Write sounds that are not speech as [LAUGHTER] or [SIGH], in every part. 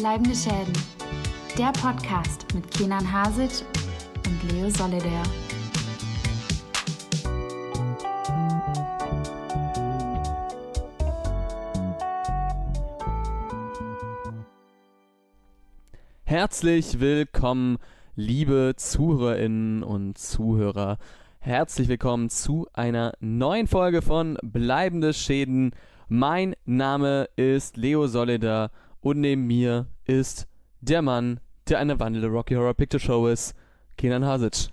Bleibende Schäden. Der Podcast mit Kenan Hasic und Leo Solidaire. Herzlich willkommen, liebe Zuhörerinnen und Zuhörer. Herzlich willkommen zu einer neuen Folge von Bleibende Schäden. Mein Name ist Leo Solida und neben mir ist der Mann, der eine wandelnde Rocky Horror Picture Show ist, Kenan Hasic.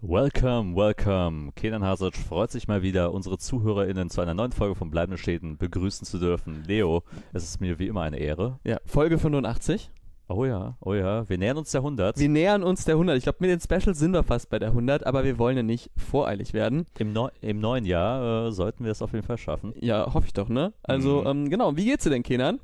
Welcome, welcome. Kenan Hasic freut sich mal wieder, unsere ZuhörerInnen zu einer neuen Folge von Bleibende Schäden begrüßen zu dürfen. Leo, es ist mir wie immer eine Ehre. Ja, Folge 85. Oh ja, oh ja, wir nähern uns der 100. Wir nähern uns der 100. Ich glaube, mit den Specials sind wir fast bei der 100, aber wir wollen ja nicht voreilig werden. Im, Neu Im neuen Jahr äh, sollten wir es auf jeden Fall schaffen. Ja, hoffe ich doch, ne? Also, Mhm. ähm, genau. Wie geht's dir denn, Kenan?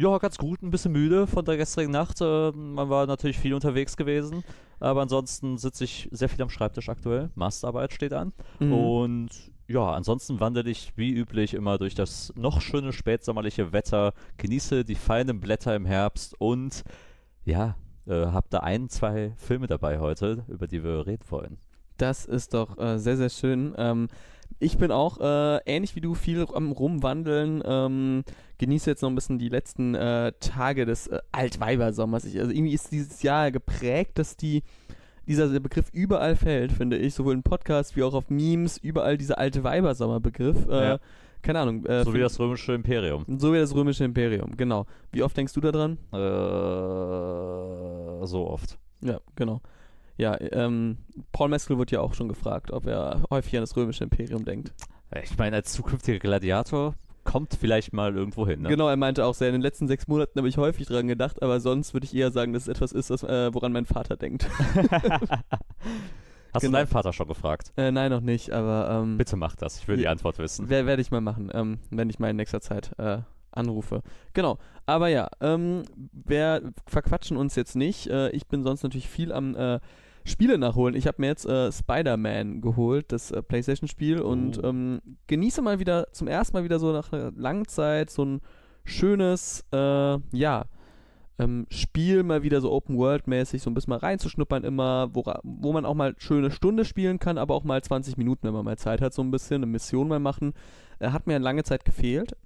Ja, ganz gut, ein bisschen müde von der gestrigen Nacht. Äh, man war natürlich viel unterwegs gewesen, aber ansonsten sitze ich sehr viel am Schreibtisch aktuell. Masterarbeit steht an. Mhm. Und ja, ansonsten wandere ich wie üblich immer durch das noch schöne spätsommerliche Wetter, genieße die feinen Blätter im Herbst und ja, äh, habe da ein, zwei Filme dabei heute, über die wir reden wollen. Das ist doch äh, sehr, sehr schön. Ähm, ich bin auch äh, ähnlich wie du viel am Rumwandeln. Ähm, genieße jetzt noch ein bisschen die letzten äh, Tage des äh, Altweibersommers. Ich, also irgendwie ist dieses Jahr geprägt, dass die dieser Begriff überall fällt, finde ich, sowohl in Podcasts wie auch auf Memes, überall dieser alte Weibersommer-Begriff. Äh, Ja. Keine Ahnung. Äh, so wie das römische Imperium. so wie das römische Imperium, genau. Wie oft denkst du da dran? Äh, so oft. Ja, genau. Ja, ähm, Paul Mescal wird ja auch schon gefragt, ob er häufig an das römische Imperium denkt. Ich meine, als zukünftiger Gladiator kommt vielleicht mal irgendwo hin. Ne? Genau, er meinte auch sehr, in den letzten sechs Monaten habe ich häufig dran gedacht, aber sonst würde ich eher sagen, dass es etwas ist, das, äh, woran mein Vater denkt. [LAUGHS] Hast Genau. du deinen Vater schon gefragt? äh, nein, noch nicht, aber ähm, Bitte mach das, ich will die. Antwort wissen. wer- werde ich mal machen, ähm, wenn ich mal in nächster Zeit äh, anrufe. Genau, aber ja, ähm, wir verquatschen uns jetzt nicht. Äh, ich bin sonst natürlich viel am äh, Spiele nachholen. Ich habe mir jetzt äh, Spider-Man geholt, das äh, PlayStation-Spiel, und Oh. ähm, genieße mal wieder, zum ersten Mal wieder so nach einer langen Zeit, so ein schönes, äh, ja, ähm, Spiel mal wieder so Open-World-mäßig, so ein bisschen mal reinzuschnuppern immer, wo, wo man auch mal schöne Stunde spielen kann, aber auch mal 20 Minuten, wenn man mal Zeit hat, so ein bisschen, eine Mission mal machen. Äh, hat mir lange Zeit gefehlt.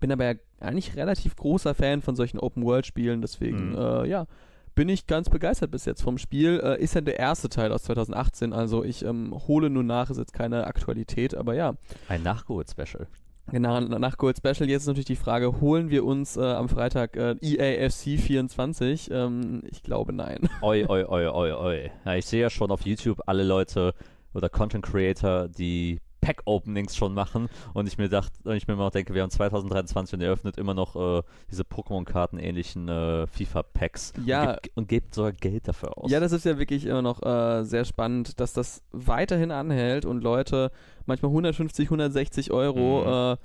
Bin aber ja eigentlich relativ großer Fan von solchen Open-World-Spielen, deswegen, Mhm. äh, ja, bin ich ganz begeistert bis jetzt vom Spiel. Äh, ist ja der erste Teil aus 2018, also ich ähm, hole nur nach, ist jetzt keine Aktualität, aber ja. Ein Nachgeholt-Special. Genau, nach Gold Special. Jetzt ist natürlich die Frage, holen wir uns äh, am Freitag äh, EAFC 24? Ähm, ich glaube nein. [LAUGHS] Oi, oi, oi, oi, oi. Ja, ich sehe ja schon auf YouTube alle Leute oder Content Creator, die Pack-Openings schon machen und ich mir dachte, und ich mir immer noch denke, wir haben 2023 und ihr öffnet immer noch äh, diese Pokémon-Karten ähnlichen äh, FIFA-Packs Ja. und, gebt, und gebt sogar Geld dafür aus. Ja, das ist ja wirklich immer noch äh, sehr spannend, dass das weiterhin anhält und Leute manchmal 150, 160 Euro, Mhm. äh,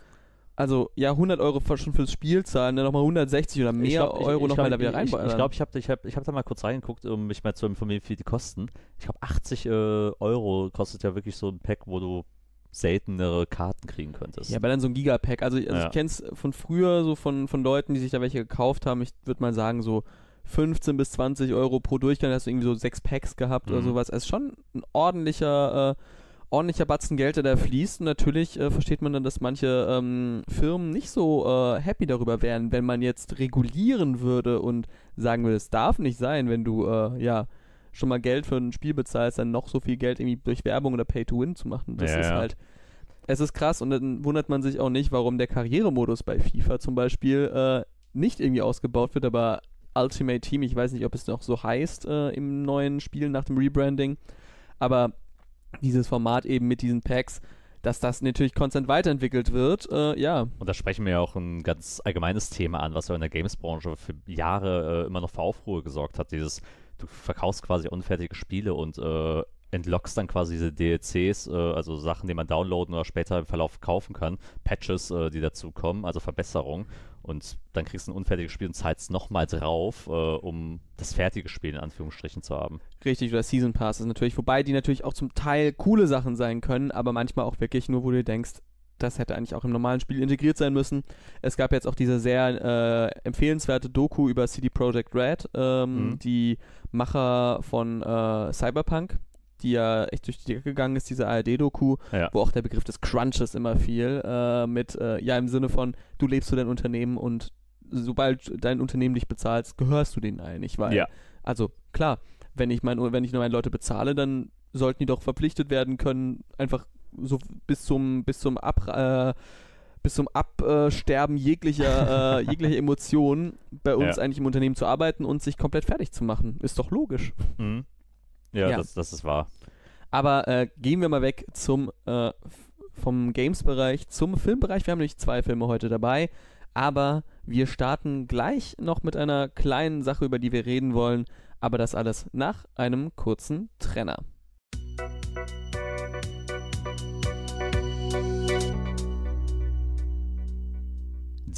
also ja, 100 Euro schon fürs Spiel zahlen, dann nochmal 160 oder mehr Ich glaub, ich- Euro nochmal da glaub, wieder ich- reinbauen. Ich glaube, ich habe ich hab, ich hab da mal kurz reingeguckt, um mich mal zu informieren, wie viel die kosten. Ich glaube, 80 äh, Euro kostet ja wirklich so ein Pack, wo du seltenere Karten kriegen könntest. Ja, aber dann so ein Gigapack. Also, also Ja. ich kenne es von früher, so von, von Leuten, die sich da welche gekauft haben. Ich würde mal sagen, so 15 bis 20 Euro pro Durchgang. Da hast du irgendwie so sechs Packs gehabt oder Mhm. sowas. Es ist schon ein ordentlicher, äh, ordentlicher Batzen Geld, der da fließt. Und natürlich äh, versteht man dann, dass manche ähm, Firmen nicht so äh, happy darüber wären, wenn man jetzt regulieren würde und sagen würde, es darf nicht sein, wenn du, äh, ja, schon mal Geld für ein Spiel bezahlst, dann noch so viel Geld irgendwie durch Werbung oder Pay-to-Win zu machen. Das Ja, ist halt es ist krass und dann wundert man sich auch nicht, warum der Karrieremodus bei FIFA zum Beispiel äh, nicht irgendwie ausgebaut wird, aber Ultimate Team, ich weiß nicht, ob es noch so heißt äh, im neuen Spiel nach dem Rebranding, aber dieses Format eben mit diesen Packs, dass das natürlich konstant weiterentwickelt wird, äh, ja, Und da sprechen wir ja auch ein ganz allgemeines Thema an, was ja in der Games-Branche für Jahre äh, immer noch für Aufruhr gesorgt hat. Dieses, du verkaufst quasi unfertige Spiele und äh, entlockst dann quasi diese DLCs, äh, also Sachen, die man downloaden oder später im Verlauf kaufen kann, Patches, äh, die dazu kommen, also Verbesserungen. Und dann kriegst du ein unfertiges Spiel und zahlst nochmal drauf, äh, um das fertige Spiel in Anführungsstrichen zu haben. richtig, oder Season Passes natürlich, wobei die natürlich auch zum Teil coole Sachen sein können, aber manchmal auch wirklich nur, wo du denkst, das hätte eigentlich auch im normalen Spiel integriert sein müssen. Es gab jetzt auch diese sehr äh, empfehlenswerte Doku über CD Projekt Red, ähm, Mhm. die Macher von äh, Cyberpunk, die ja echt durch die Decke gegangen ist, diese ARD-Doku, Ja. wo auch der Begriff des Crunches immer fiel, äh, mit, äh, ja, im Sinne von, du lebst für dein Unternehmen und sobald dein Unternehmen dich bezahlt, gehörst du denen eigentlich, weil, Ja. also klar, wenn ich, mein, wenn ich nur meine Leute bezahle, dann sollten die doch verpflichtet werden können, einfach so bis zum, bis zum Ab, äh, bis zum Absterben jeglicher, äh, [LAUGHS] jeglicher Emotionen bei uns Ja. eigentlich im Unternehmen zu arbeiten und sich komplett fertig zu machen. Ist doch logisch. Mhm. Ja, Ja. Das, das ist wahr. Aber äh, gehen wir mal weg zum äh, vom Games-Bereich zum Filmbereich. Wir haben nämlich zwei Filme heute dabei, aber wir starten gleich noch mit einer kleinen Sache, über die wir reden wollen. Aber das alles nach einem kurzen Trenner.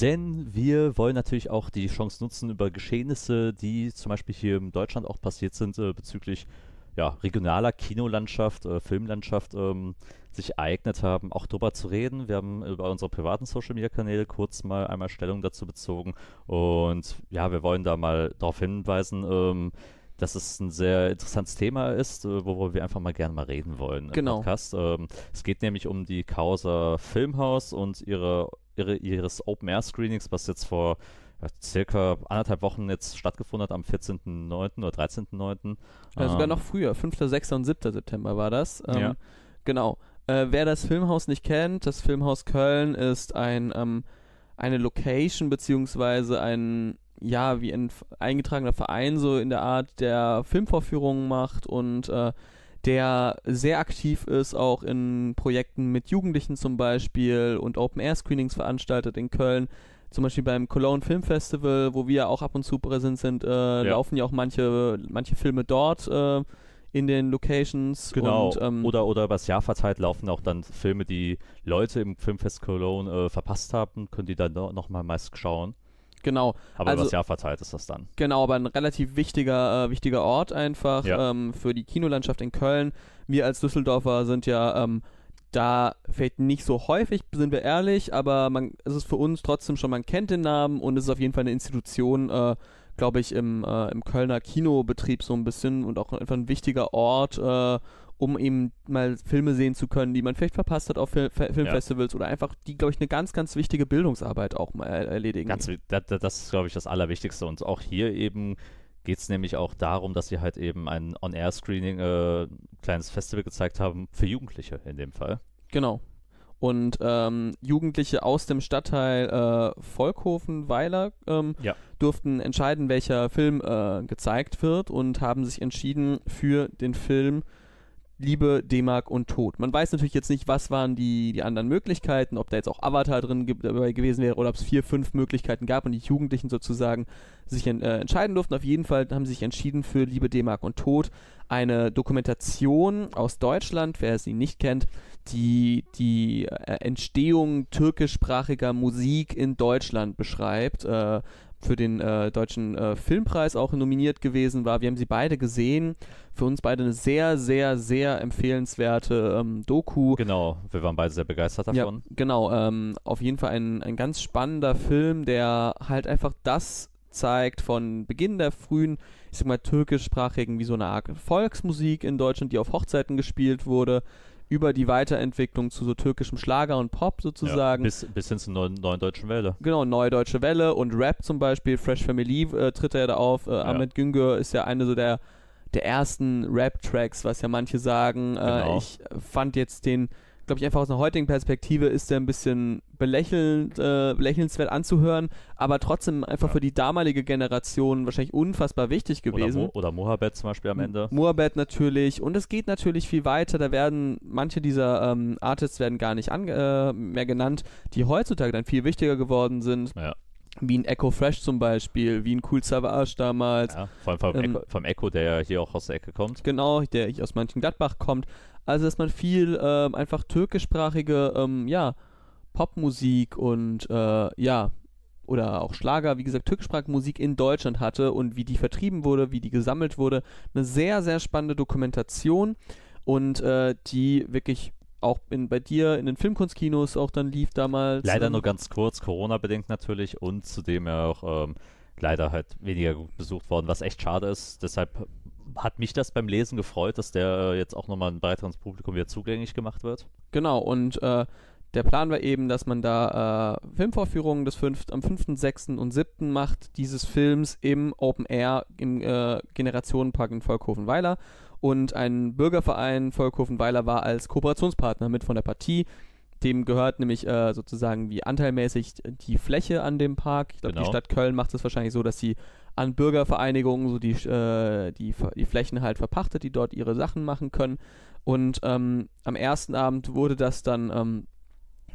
Denn wir wollen natürlich auch die Chance nutzen, über Geschehnisse, die zum Beispiel hier in Deutschland auch passiert sind, äh, bezüglich ja, regionaler Kinolandschaft, äh, Filmlandschaft, ähm, sich ereignet haben, auch drüber zu reden. Wir haben über unsere privaten Social-Media-Kanäle kurz mal einmal Stellung dazu bezogen. Und ja, wir wollen da mal darauf hinweisen, ähm, dass es ein sehr interessantes Thema ist, äh, worüber wir einfach mal gerne mal reden wollen im Genau. Podcast. Ähm, es geht nämlich um die Causa Filmhaus und ihre, ihres Open-Air-Screenings, was jetzt vor ja, circa anderthalb Wochen jetzt stattgefunden hat, am 14.09. oder 13.09. Ja, sogar Ähm, noch früher, 5., 6. und 7. September war das. Ähm, Ja. Genau. Äh, wer das Filmhaus nicht kennt, das Filmhaus Köln ist ein, ähm, eine Location beziehungsweise ein, ja, wie ein eingetragener Verein so in der Art, der Filmvorführungen macht und äh, der sehr aktiv ist, auch in Projekten mit Jugendlichen zum Beispiel und Open-Air-Screenings veranstaltet in Köln. Zum Beispiel beim Cologne Film Festival, wo wir auch ab und zu präsent sind, äh, laufen ja auch manche, manche Filme dort äh, in den Locations. Genau. Und, ähm, oder, oder übers Jahr verteilt laufen auch dann Filme, die Leute im Filmfest Cologne äh, verpasst haben, können die dann no, noch mal meist schauen. Genau, Aber Also- übers Jahr verteilt ist das dann. genau, aber ein relativ wichtiger, äh, wichtiger Ort einfach Ja. ähm, für die Kinolandschaft in Köln. Wir als Düsseldorfer sind ja ähm, da vielleicht nicht so häufig, sind wir ehrlich, aber man, es ist für uns trotzdem schon, man kennt den Namen und es ist auf jeden Fall eine Institution, äh, glaube ich, im, äh, im Kölner Kinobetrieb so ein bisschen und auch einfach ein wichtiger Ort, äh, um eben mal Filme sehen zu können, die man vielleicht verpasst hat auf Fil Fe- Filmfestivals oder einfach die, glaube ich, eine ganz, ganz wichtige Bildungsarbeit auch mal er erledigen. Ganz, wi- da, da, das ist, glaube ich, das Allerwichtigste. Und auch hier eben geht es nämlich auch darum, dass sie halt eben ein On-Air-Screening, äh, kleines Festival gezeigt haben, für Jugendliche in dem Fall. Genau. Und ähm, Jugendliche aus dem Stadtteil äh, Volkhofen-Weiler ähm, Ja. durften entscheiden, welcher Film äh, gezeigt wird und haben sich entschieden für den Film Liebe, D-Mark und Tod. Man weiß natürlich jetzt nicht, was waren die, die anderen Möglichkeiten, ob da jetzt auch Avatar drin ge dabei gewesen wäre oder ob es vier, fünf Möglichkeiten gab und die Jugendlichen sozusagen sich äh, entscheiden durften. Auf jeden Fall haben sie sich entschieden für Liebe, D-Mark und Tod. Eine Dokumentation aus Deutschland, wer sie nicht kennt, die die äh, Entstehung türkischsprachiger Musik in Deutschland beschreibt. Äh, für den äh, deutschen äh, Filmpreis auch nominiert gewesen war. Wir haben sie beide gesehen. Für uns beide eine sehr, sehr, sehr empfehlenswerte ähm, Doku. Genau, wir waren beide sehr begeistert davon. Ja, genau. Ähm, auf jeden Fall ein, ein ganz spannender Film, der halt einfach das zeigt von Beginn der frühen, ich sag mal, türkischsprachigen, wie so eine Art Volksmusik in Deutschland, die auf Hochzeiten gespielt wurde, über die Weiterentwicklung zu so türkischem Schlager und Pop sozusagen. Ja, bis, bis hin zur neuen, neuen deutschen Welle. Genau, Neue Deutsche Welle und Rap zum Beispiel, Fresh Family äh, tritt er da auf. Äh, Ahmed Güngör ist ja eine so der, der ersten Rap-Tracks, was ja manche sagen. Genau. Äh, ich fand jetzt den, glaube ich, einfach aus einer heutigen Perspektive ist der ein bisschen belächelnd, äh, belächelnswert anzuhören, aber trotzdem einfach Ja. für die damalige Generation wahrscheinlich unfassbar wichtig Oder, gewesen. Mo oder Mohabed zum Beispiel am Ende. Moabed natürlich und es geht natürlich viel weiter. Da werden manche dieser ähm, Artists werden gar nicht ange äh, mehr genannt, die heutzutage dann viel wichtiger geworden sind, Ja, wie ein Echo Fresh zum Beispiel, wie ein Cool Savage damals. ja. Vor allem vom, Ähm, Echo, vom Echo, der ja hier auch aus der Ecke kommt. Genau, der hier aus Mönchengladbach kommt. Also dass man viel ähm, einfach türkischsprachige, ähm, ja, Popmusik und äh, ja, oder auch Schlager, wie gesagt, türkischsprachige Musik in Deutschland hatte und wie die vertrieben wurde, wie die gesammelt wurde. Eine sehr, sehr spannende Dokumentation und äh, die wirklich auch in, bei dir in den Filmkunstkinos auch dann lief damals. Leider ähm, nur ganz kurz, Corona-bedingt natürlich und zudem ja auch ähm, leider halt weniger gut besucht worden, was echt schade ist. Deshalb hat mich das beim Lesen gefreut, dass der jetzt auch nochmal ein breiteres Publikum wieder zugänglich gemacht wird. Genau, und äh, der Plan war eben, dass man da äh, Filmvorführungen des fünf, am 5., 6. und 7. macht dieses Films im Open Air im äh, Generationenpark in Volkhofen-Weiler. Und ein Bürgerverein Volkhofen-Weiler war als Kooperationspartner mit von der Partie. Dem gehört nämlich äh, sozusagen wie anteilmäßig die Fläche an dem Park. Ich glaube, Genau. die Stadt Köln macht es wahrscheinlich so, dass sie an Bürgervereinigungen so die, äh, die, die Flächen halt verpachtet, die dort ihre Sachen machen können. Und ähm, am ersten Abend wurde das dann ähm,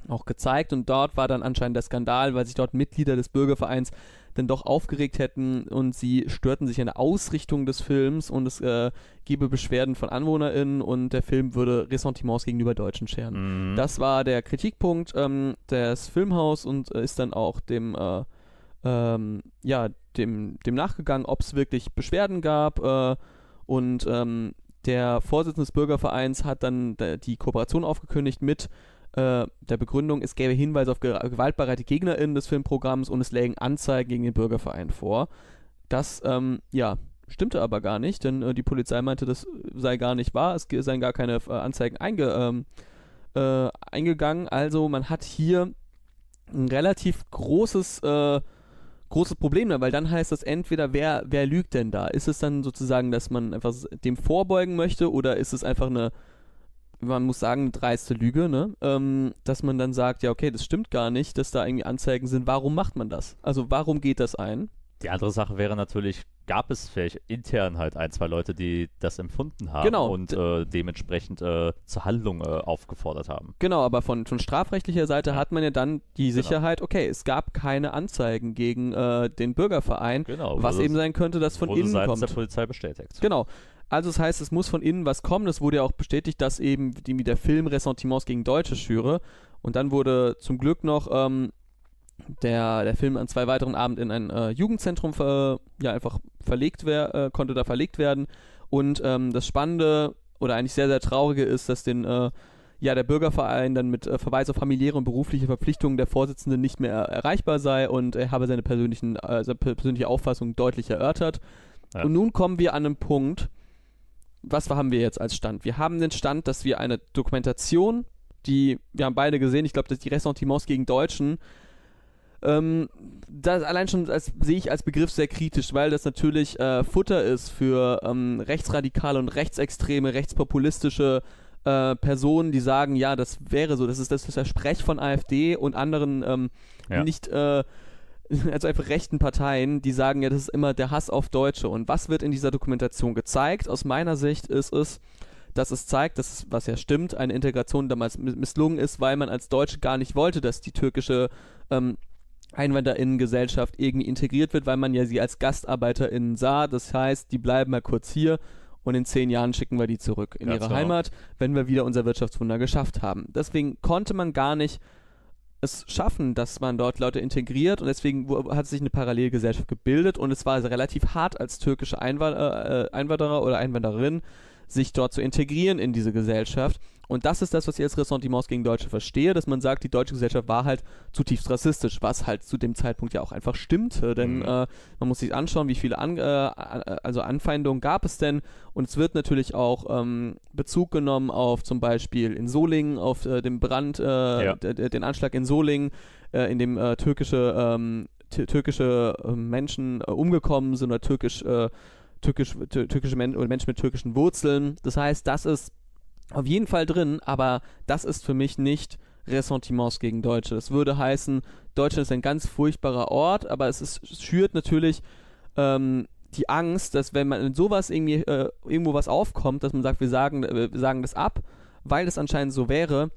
auch gezeigt und dort war dann anscheinend der Skandal, weil sich dort Mitglieder des Bürgervereins dann doch aufgeregt hätten und sie störten sich an der Ausrichtung des Films und es äh, gebe Beschwerden von AnwohnerInnen und der Film würde Ressentiments gegenüber Deutschen scheren. Mhm. Das war der Kritikpunkt ähm, des Filmhaus und äh, ist dann auch dem, äh, ähm, ja, dem, dem nachgegangen, ob es wirklich Beschwerden gab. Äh, und ähm, der Vorsitzende des Bürgervereins hat dann die Kooperation aufgekündigt mit äh, der Begründung, es gäbe Hinweise auf ge gewaltbereite GegnerInnen des Filmprogramms und es lägen Anzeigen gegen den Bürgerverein vor. Das, ähm, ja, stimmte aber gar nicht, denn äh, die Polizei meinte, das sei gar nicht wahr, es seien gar keine äh, Anzeigen einge, ähm, äh, eingegangen. Also man hat hier ein relativ großes, äh, großes Problem da, weil dann heißt das entweder, wer, wer lügt denn da? Ist es dann sozusagen, dass man einfach dem vorbeugen möchte oder ist es einfach eine, man muss sagen, dreiste Lüge, ne? Ähm, dass man dann sagt, ja, okay, das stimmt gar nicht, dass da irgendwie Anzeigen sind. Warum macht man das? Also warum geht das ein? Die andere Sache wäre natürlich, gab es vielleicht intern halt ein, zwei Leute, die das empfunden haben Genau. und äh, dementsprechend äh, zur Handlung äh, aufgefordert haben. Genau, aber von, von strafrechtlicher Seite Ja. hat man ja dann die Sicherheit, okay, es gab keine Anzeigen gegen äh, den Bürgerverein, Genau. was eben sein könnte, dass von wurde innen kommt. der Polizei bestätigt. Genau. Also das heißt, es muss von innen was kommen. Es wurde ja auch bestätigt, dass eben die, der Film Ressentiments gegen Deutsche schüre. Und dann wurde zum Glück noch ähm, der, der Film an zwei weiteren Abenden in ein äh, Jugendzentrum ver, ja, einfach verlegt wer, äh, konnte da verlegt werden. Und ähm, das Spannende oder eigentlich sehr, sehr Traurige ist, dass den äh, ja, der Bürgerverein dann mit äh, Verweis auf familiäre und berufliche Verpflichtungen der Vorsitzende nicht mehr erreichbar sei und er habe seine, persönlichen, äh, seine persönliche Auffassung deutlich erörtert. Ja. Und nun kommen wir an einen Punkt, was haben wir jetzt als Stand? Wir haben den Stand, dass wir eine Dokumentation, die, wir haben beide gesehen, ich glaube, dass die Ressentiments gegen Deutschen, ähm, das allein schon als, sehe ich als Begriff sehr kritisch, weil das natürlich äh, Futter ist für ähm, rechtsradikale und rechtsextreme, rechtspopulistische äh, Personen, die sagen, ja, das wäre so, das ist das, ist der Sprech von AfD und anderen ähm, Ja. nicht, äh, [LAUGHS] also einfach rechten Parteien, die sagen, ja, das ist immer der Hass auf Deutsche. Und was wird in dieser Dokumentation gezeigt? Aus meiner Sicht ist es, dass es zeigt, dass es, was ja stimmt, eine Integration damals miss- misslungen ist, weil man als Deutsche gar nicht wollte, dass die türkische ähm, Einwanderinnengesellschaft irgendwie integriert wird, weil man ja sie als GastarbeiterInnen sah. Das heißt, die bleiben mal kurz hier und in zehn Jahren schicken wir die zurück in Ganz ihre genau. Heimat, wenn wir wieder unser Wirtschaftswunder geschafft haben. Deswegen konnte man gar nicht es schaffen, dass man dort Leute integriert und deswegen hat sich eine Parallelgesellschaft gebildet und es war also relativ hart als türkische Einwa äh, Einwanderer oder Einwanderin sich dort zu integrieren in diese Gesellschaft. Und das ist das, was ich als Ressentiments gegen Deutsche verstehe, dass man sagt, die deutsche Gesellschaft war halt zutiefst rassistisch, was halt zu dem Zeitpunkt ja auch einfach stimmte, denn Mhm. äh, man muss sich anschauen, wie viele An äh, also Anfeindungen gab es denn und es wird natürlich auch ähm, Bezug genommen auf zum Beispiel in Solingen, auf äh, den Brand, äh, Ja. den Anschlag in Solingen, äh, in dem äh, türkische, ähm, tü- türkische Menschen umgekommen sind oder türkisch, äh, türkisch, tü- türkische Men oder Menschen mit türkischen Wurzeln. Das heißt, das ist auf jeden Fall drin, aber das ist für mich nicht Ressentiments gegen Deutsche. Das würde heißen, Deutschland ist ein ganz furchtbarer Ort, aber es, ist, es schürt natürlich ähm, die Angst, dass wenn man in sowas irgendwie äh, irgendwo was aufkommt, dass man sagt, wir sagen, äh, wir sagen das ab, weil es anscheinend so wäre,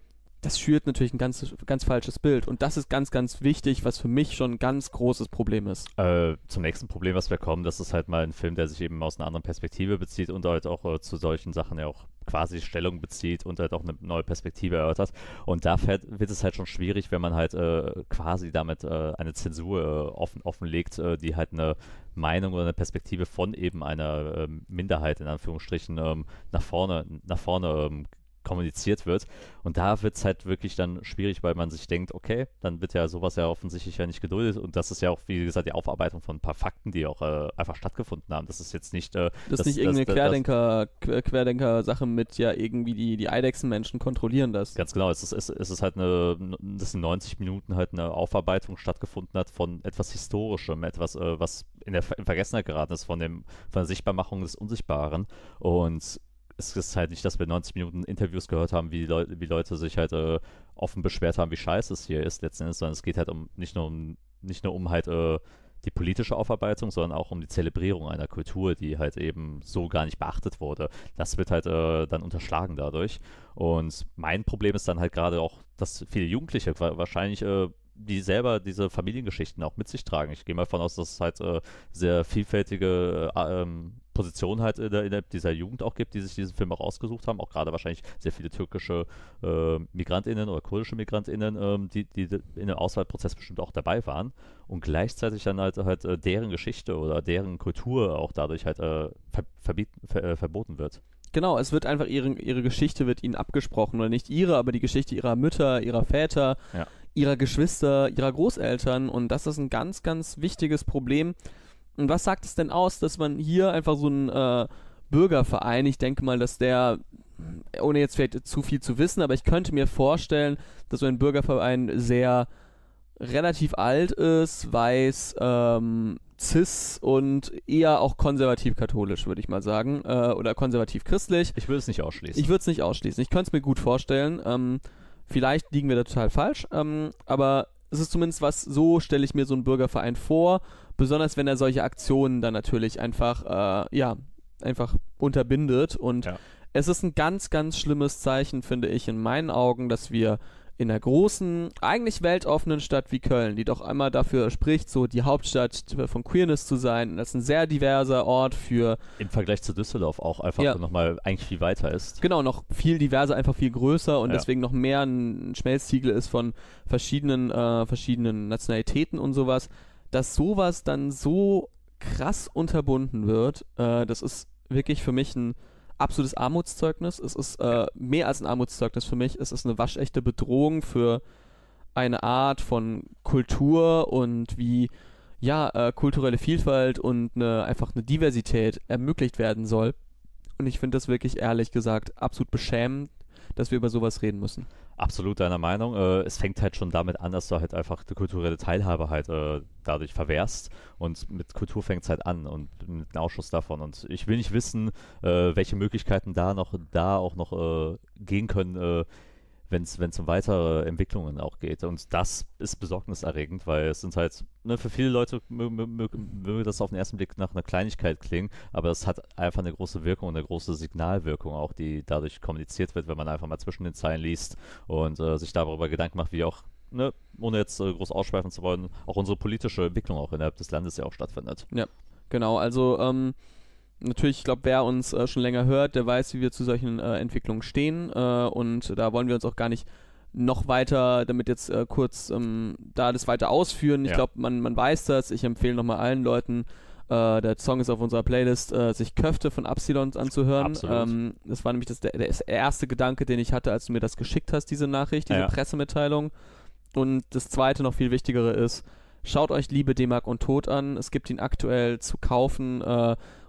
das schürt natürlich ein ganz, ganz falsches Bild. Und das ist ganz, ganz wichtig, was für mich schon ein ganz großes Problem ist. Äh, zum nächsten Problem, was wir kommen, das ist halt mal ein Film, der sich eben aus einer anderen Perspektive bezieht und halt auch äh, zu solchen Sachen ja auch quasi Stellung bezieht und halt auch eine neue Perspektive erörtert. Und da fährt, wird es halt schon schwierig, wenn man halt äh, quasi damit äh, eine Zensur äh, offen, offenlegt, äh, die halt eine Meinung oder eine Perspektive von eben einer ähm, Minderheit in Anführungsstrichen ähm, nach vorne, nach vorne ähm, kommuniziert wird. Und da wird es halt wirklich dann schwierig, weil man sich denkt, okay, dann wird ja sowas ja offensichtlich ja nicht geduldet. Und das ist ja auch, wie gesagt, die Aufarbeitung von ein paar Fakten, die auch äh, einfach stattgefunden haben. Das ist jetzt nicht. Äh, das ist nicht irgendeine Querdenker, Querdenker-Sache mit, ja, irgendwie die, die Eidechsenmenschen kontrollieren das. Ganz genau. Es ist, es, es ist halt eine, dass in 90 Minuten halt eine Aufarbeitung stattgefunden hat von etwas Historischem, etwas, äh, was in, der, in Vergessenheit geraten ist, von, dem, von der Sichtbarmachung des Unsichtbaren. Und es ist halt nicht, dass wir 90 Minuten Interviews gehört haben, wie, Leu wie Leute sich halt äh, offen beschwert haben, wie scheiße es hier ist letzten Endes, sondern es geht halt um nicht nur um nicht nur um halt äh, die politische Aufarbeitung, sondern auch um die Zelebrierung einer Kultur, die halt eben so gar nicht beachtet wurde. Das wird halt äh, dann unterschlagen dadurch. Und mein Problem ist dann halt gerade auch, dass viele Jugendliche wahrscheinlich äh, die selber diese Familiengeschichten auch mit sich tragen. Ich gehe mal davon aus, dass es halt äh, sehr vielfältige äh, ähm, Positionen halt in dieser Jugend auch gibt, die sich diesen Film auch ausgesucht haben. Auch gerade wahrscheinlich sehr viele türkische äh, MigrantInnen oder kurdische MigrantInnen, ähm, die, die in dem Auswahlprozess bestimmt auch dabei waren. Und gleichzeitig dann halt, halt äh, deren Geschichte oder deren Kultur auch dadurch halt äh, ver ver äh, verboten wird. Genau, es wird einfach ihre, ihre Geschichte wird ihnen abgesprochen oder nicht ihre, aber die Geschichte ihrer Mütter, ihrer Väter, ja ihrer Geschwister, ihrer Großeltern und das ist ein ganz, ganz wichtiges Problem. Und was sagt es denn aus, dass man hier einfach so einen äh, Bürgerverein, ich denke mal, dass der, ohne jetzt vielleicht zu viel zu wissen, aber ich könnte mir vorstellen, dass so ein Bürgerverein sehr relativ alt ist, weiß, ähm, cis und eher auch konservativ-katholisch, würde ich mal sagen, äh, oder konservativ-christlich. Ich würde es nicht ausschließen. Ich würde es nicht ausschließen. Ich könnte es mir gut vorstellen. Ähm, Vielleicht liegen wir da total falsch, ähm, aber es ist zumindest was, so stelle ich mir so einen Bürgerverein vor, besonders wenn er solche Aktionen dann natürlich einfach, äh, ja, einfach unterbindet und ja. es ist ein ganz, ganz schlimmes Zeichen, finde ich, in meinen Augen, dass wir in einer großen, eigentlich weltoffenen Stadt wie Köln, die doch einmal dafür spricht, so die Hauptstadt von Queerness zu sein. Das ist ein sehr diverser Ort für. Im Vergleich zu Düsseldorf auch einfach ja. nochmal eigentlich viel weiter ist. Genau, noch viel diverser, einfach viel größer und ja. deswegen noch mehr ein Schmelztiegel ist von verschiedenen, äh, verschiedenen Nationalitäten und sowas. Dass sowas dann so krass unterbunden wird, äh, das ist wirklich für mich ein absolutes Armutszeugnis. Es ist äh, mehr als ein Armutszeugnis für mich. Es ist eine waschechte Bedrohung für eine Art von Kultur und wie ja äh, kulturelle Vielfalt und eine, einfach eine Diversität ermöglicht werden soll. Und ich finde das wirklich ehrlich gesagt absolut beschämend, dass wir über sowas reden müssen. Absolut deiner Meinung. Äh, es fängt halt schon damit an, dass du halt einfach die kulturelle Teilhabe halt äh, dadurch verwehrst. Und mit Kultur fängt es halt an und mit einem Ausschuss davon. Und ich will nicht wissen, äh, welche Möglichkeiten da noch da auch noch äh, gehen können, äh, wenn es um weitere Entwicklungen auch geht. Und das ist besorgniserregend, weil es sind halt, ne, für viele Leute möge das auf den ersten Blick nach einer Kleinigkeit klingen, aber es hat einfach eine große Wirkung, eine große Signalwirkung auch, die dadurch kommuniziert wird, wenn man einfach mal zwischen den Zeilen liest und äh, sich darüber Gedanken macht, wie auch Ne, ohne jetzt äh, groß ausschweifen zu wollen, auch unsere politische Entwicklung auch innerhalb des Landes ja auch stattfindet. Ja, genau. Also ähm, natürlich, ich glaube, wer uns äh, schon länger hört, der weiß, wie wir zu solchen äh, Entwicklungen stehen. Äh, und da wollen wir uns auch gar nicht noch weiter, damit jetzt äh, kurz ähm, da das weiter ausführen. Ich ja. glaube, man, man weiß das. Ich empfehle nochmal allen Leuten, äh, der Song ist auf unserer Playlist, äh, sich Köfte von Absilon anzuhören. Ähm, das war nämlich das, der, der, erste Gedanke, den ich hatte, als du mir das geschickt hast, diese Nachricht, diese ja. Pressemitteilung. Und das zweite, noch viel wichtigere ist, schaut euch Liebe, D-Mark und Tod an. Es gibt ihn aktuell zu kaufen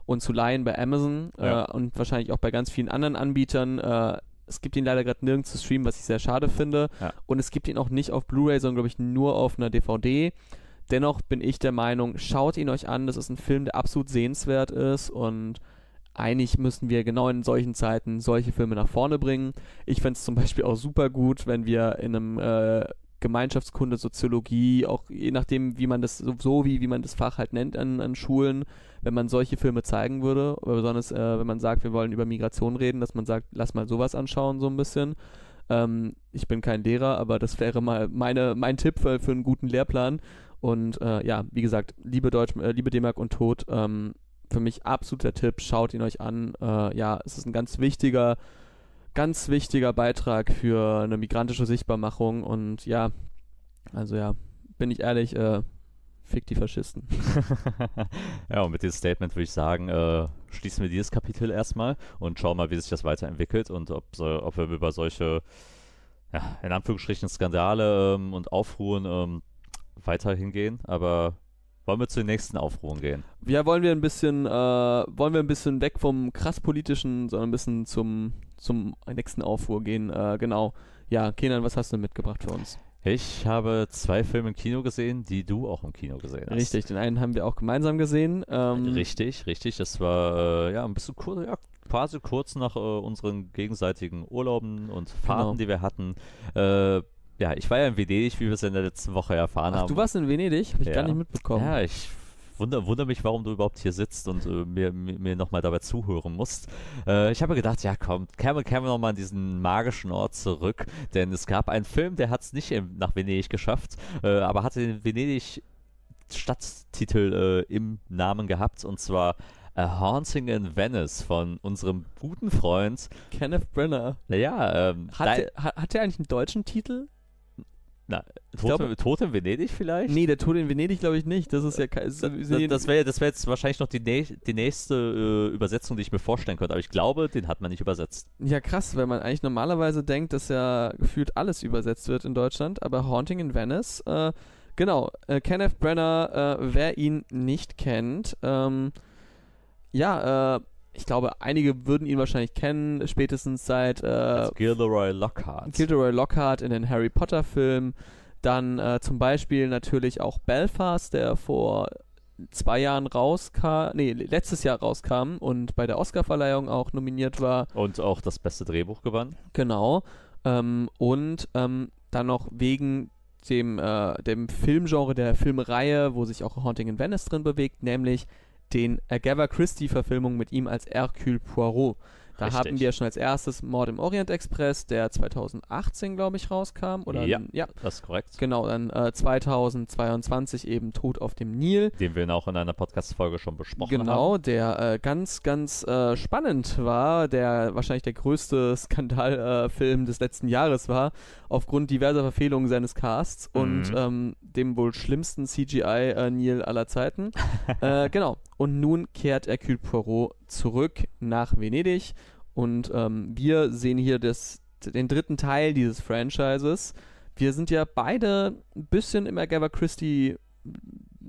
und zu leihen bei Amazon ja. äh, und wahrscheinlich auch bei ganz vielen anderen Anbietern. Äh, es gibt ihn leider gerade nirgends zu streamen, was ich sehr schade finde. Ja. Und es gibt ihn auch nicht auf Blu-ray, sondern glaube ich nur auf einer DVD. Dennoch bin ich der Meinung, schaut ihn euch an. Das ist ein Film, der absolut sehenswert ist und eigentlich müssen wir genau in solchen Zeiten solche Filme nach vorne bringen. Ich fände es zum Beispiel auch super gut, wenn wir in einem äh, Gemeinschaftskunde, Soziologie, auch je nachdem, wie man das, so wie, wie man das Fach halt nennt an, an Schulen, wenn man solche Filme zeigen würde, besonders äh, wenn man sagt, wir wollen über Migration reden, dass man sagt, lass mal sowas anschauen, so ein bisschen. Ähm, ich bin kein Lehrer, aber das wäre mal meine, mein Tipp für, für einen guten Lehrplan. Und äh, ja, wie gesagt, liebe Deutsch, äh, liebe D-Mark und Tod, ähm, für mich absoluter Tipp, schaut ihn euch an. Äh, ja, es ist ein ganz wichtiger ganz wichtiger Beitrag für eine migrantische Sichtbarmachung und ja, also ja, bin ich ehrlich, äh, Fick die Faschisten. [LAUGHS] ja, und mit diesem Statement würde ich sagen, äh, schließen wir dieses Kapitel erstmal und schauen mal, wie sich das weiterentwickelt und ob, so, ob wir über solche, ja, in Anführungsstrichen Skandale ähm, und Aufruhen ähm, weiter hingehen. Aber wollen wir zu den nächsten Aufruhen gehen? Ja, wollen wir ein bisschen, äh, wollen wir ein bisschen weg vom krass politischen, sondern ein bisschen zum, zum nächsten Aufruhr gehen. Äh, genau. Ja, Kenan, was hast du mitgebracht für uns? Ich habe zwei Filme im Kino gesehen, die du auch im Kino gesehen hast. Richtig, den einen haben wir auch gemeinsam gesehen. Ähm, richtig, richtig. Das war äh, ja ein bisschen kurz, ja, quasi kurz nach äh, unseren gegenseitigen Urlauben und Fahrten, Genau. die wir hatten. Äh, ja, ich war ja in Venedig, wie wir es in der letzten Woche erfahren Ach, haben. du warst in Venedig? Hab ich Ja. gar nicht mitbekommen. Ja, ich wundere wunder mich, warum du überhaupt hier sitzt und äh, mir, mir, mir nochmal dabei zuhören musst. Äh, ich habe gedacht, ja komm, kehren wir, kehren wir nochmal an diesen magischen Ort zurück, denn es gab einen Film, der hat es nicht im, nach Venedig geschafft, äh, aber hatte den Venedig Stadttitel äh, im Namen gehabt und zwar A Haunting in Venice von unserem guten Freund, Kenneth Brenner. naja, ähm, Hat, der, hat, hat der eigentlich einen deutschen Titel? Na, glaub- Tod, in- Tod in Venedig vielleicht? Nee, der Tod in Venedig glaube ich nicht. Das ist ja kein. Das, das wäre das wär jetzt wahrscheinlich noch die, nä- die nächste äh, Übersetzung, die ich mir vorstellen könnte. Aber ich glaube, den hat man nicht übersetzt. Ja, krass, weil man eigentlich normalerweise denkt, dass ja gefühlt alles übersetzt wird in Deutschland, aber Haunting in Venice, äh, genau, äh, Kenneth Brenner, äh, wer ihn nicht kennt, ähm, ja, äh, ich glaube, einige würden ihn wahrscheinlich kennen, spätestens seit äh, Gilderoy Lockhart. Gilderoy Lockhart in den Harry Potter Filmen, dann äh, zum Beispiel natürlich auch Belfast, der vor zwei Jahren rauskam, nee, letztes Jahr rauskam und bei der Oscarverleihung auch nominiert war. Und auch das beste Drehbuch gewann. Genau. Ähm, und ähm, dann noch wegen dem, äh, dem Filmgenre der Filmreihe, wo sich auch Haunting in Venice drin bewegt, nämlich den Agatha Christie-Verfilmung mit ihm als Hercule Poirot. Da Richtig. hatten wir schon als erstes Mord im Orient Express, der 2018, glaube ich, rauskam. Oder Ja. ja. Das ist korrekt. Genau, dann äh, 2022 eben Tod auf dem Nil. Den wir auch in einer Podcast-Folge schon besprochen Genau, haben. der äh, ganz, ganz äh, spannend war, der wahrscheinlich der größte [LAUGHS] Skandalfilm äh, des letzten Jahres war, aufgrund diverser Verfehlungen seines Casts und Mhm. ähm, dem wohl schlimmsten CGI-Nil aller Zeiten. [LAUGHS] äh, genau, und nun kehrt Hercule Poirot zurück nach Venedig und ähm, wir sehen hier das, den dritten Teil dieses Franchises. Wir sind ja beide ein bisschen im Agatha Christie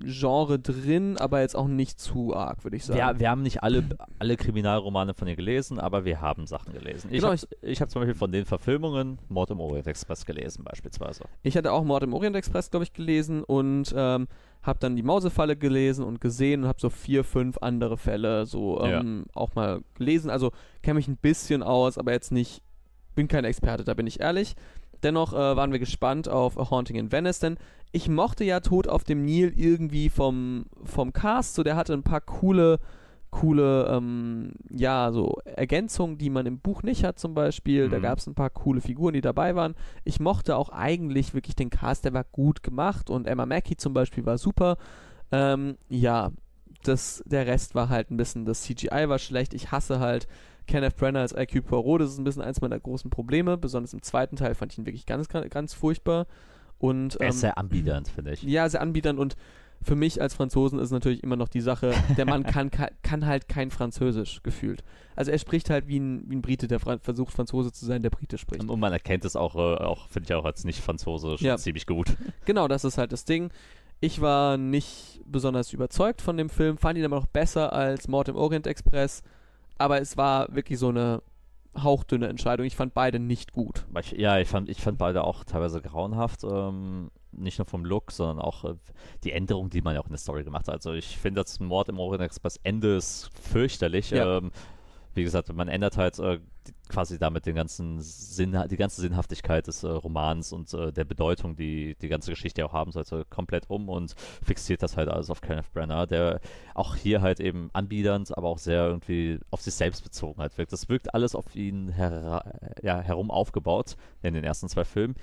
Genre drin, aber jetzt auch nicht zu arg, würde ich sagen. Wir, wir haben nicht alle, alle Kriminalromane von ihr gelesen, aber wir haben Sachen gelesen. Ich Genau, habe hab zum Beispiel von den Verfilmungen Mord im Orient Express gelesen, beispielsweise. Ich hatte auch Mord im Orient Express, glaube ich, gelesen und ähm, habe dann die Mausefalle gelesen und gesehen und habe so vier, fünf andere Fälle so ähm, auch mal gelesen. Also kenne mich ein bisschen aus, aber jetzt nicht, bin kein Experte, da bin ich ehrlich. Dennoch äh, waren wir gespannt auf A Haunting in Venice, denn ich mochte ja Tod auf dem Nil irgendwie vom, vom Cast, so der hatte ein paar coole, coole, ähm, ja, so Ergänzungen, die man im Buch nicht hat zum Beispiel. Da Mhm. gab es ein paar coole Figuren, die dabei waren. Ich mochte auch eigentlich wirklich den Cast, der war gut gemacht und Emma Mackey zum Beispiel war super. Ähm, ja, das, der Rest war halt ein bisschen, das CGI war schlecht. Ich hasse halt Kenneth Branagh als IQ Poirot, das ist ein bisschen eins meiner großen Probleme. Besonders im zweiten Teil fand ich ihn wirklich ganz, ganz furchtbar. Und, Er ähm, ist sehr anbiedernd, finde ich. ja, sehr anbietern und für mich als Franzosen ist natürlich immer noch die Sache, der Mann [LAUGHS] kann, ka- kann halt kein Französisch gefühlt. Also er spricht halt wie ein, wie ein Brite, der Fran versucht Franzose zu sein, der Brite spricht. Und man erkennt es auch, äh, auch finde ich auch als Nicht-Franzose schon Ja. ziemlich gut. [LAUGHS] Genau, das ist halt das Ding. Ich war nicht besonders überzeugt von dem Film, fand ihn aber noch besser als Mord im Orient Express, aber es war wirklich so eine hauchdünne Entscheidung. Ich fand beide nicht gut. Ich, ja, ich fand, ich fand beide auch teilweise grauenhaft. Ähm, nicht nur vom Look, sondern auch äh, die Änderung, die man ja auch in der Story gemacht hat. Also ich finde das Mord im Orient Express Ende ist fürchterlich. Ja. Ähm, wie gesagt, man ändert halt äh, quasi damit den ganzen Sinn, die ganze Sinnhaftigkeit des äh, Romans und äh, der Bedeutung, die die ganze Geschichte auch haben sollte, komplett um und fixiert das halt alles auf Kenneth Branagh, der auch hier halt eben anbiedernd, aber auch sehr irgendwie auf sich selbst bezogen halt wirkt. Das wirkt alles auf ihn hera ja, herum aufgebaut in den ersten zwei Filmen.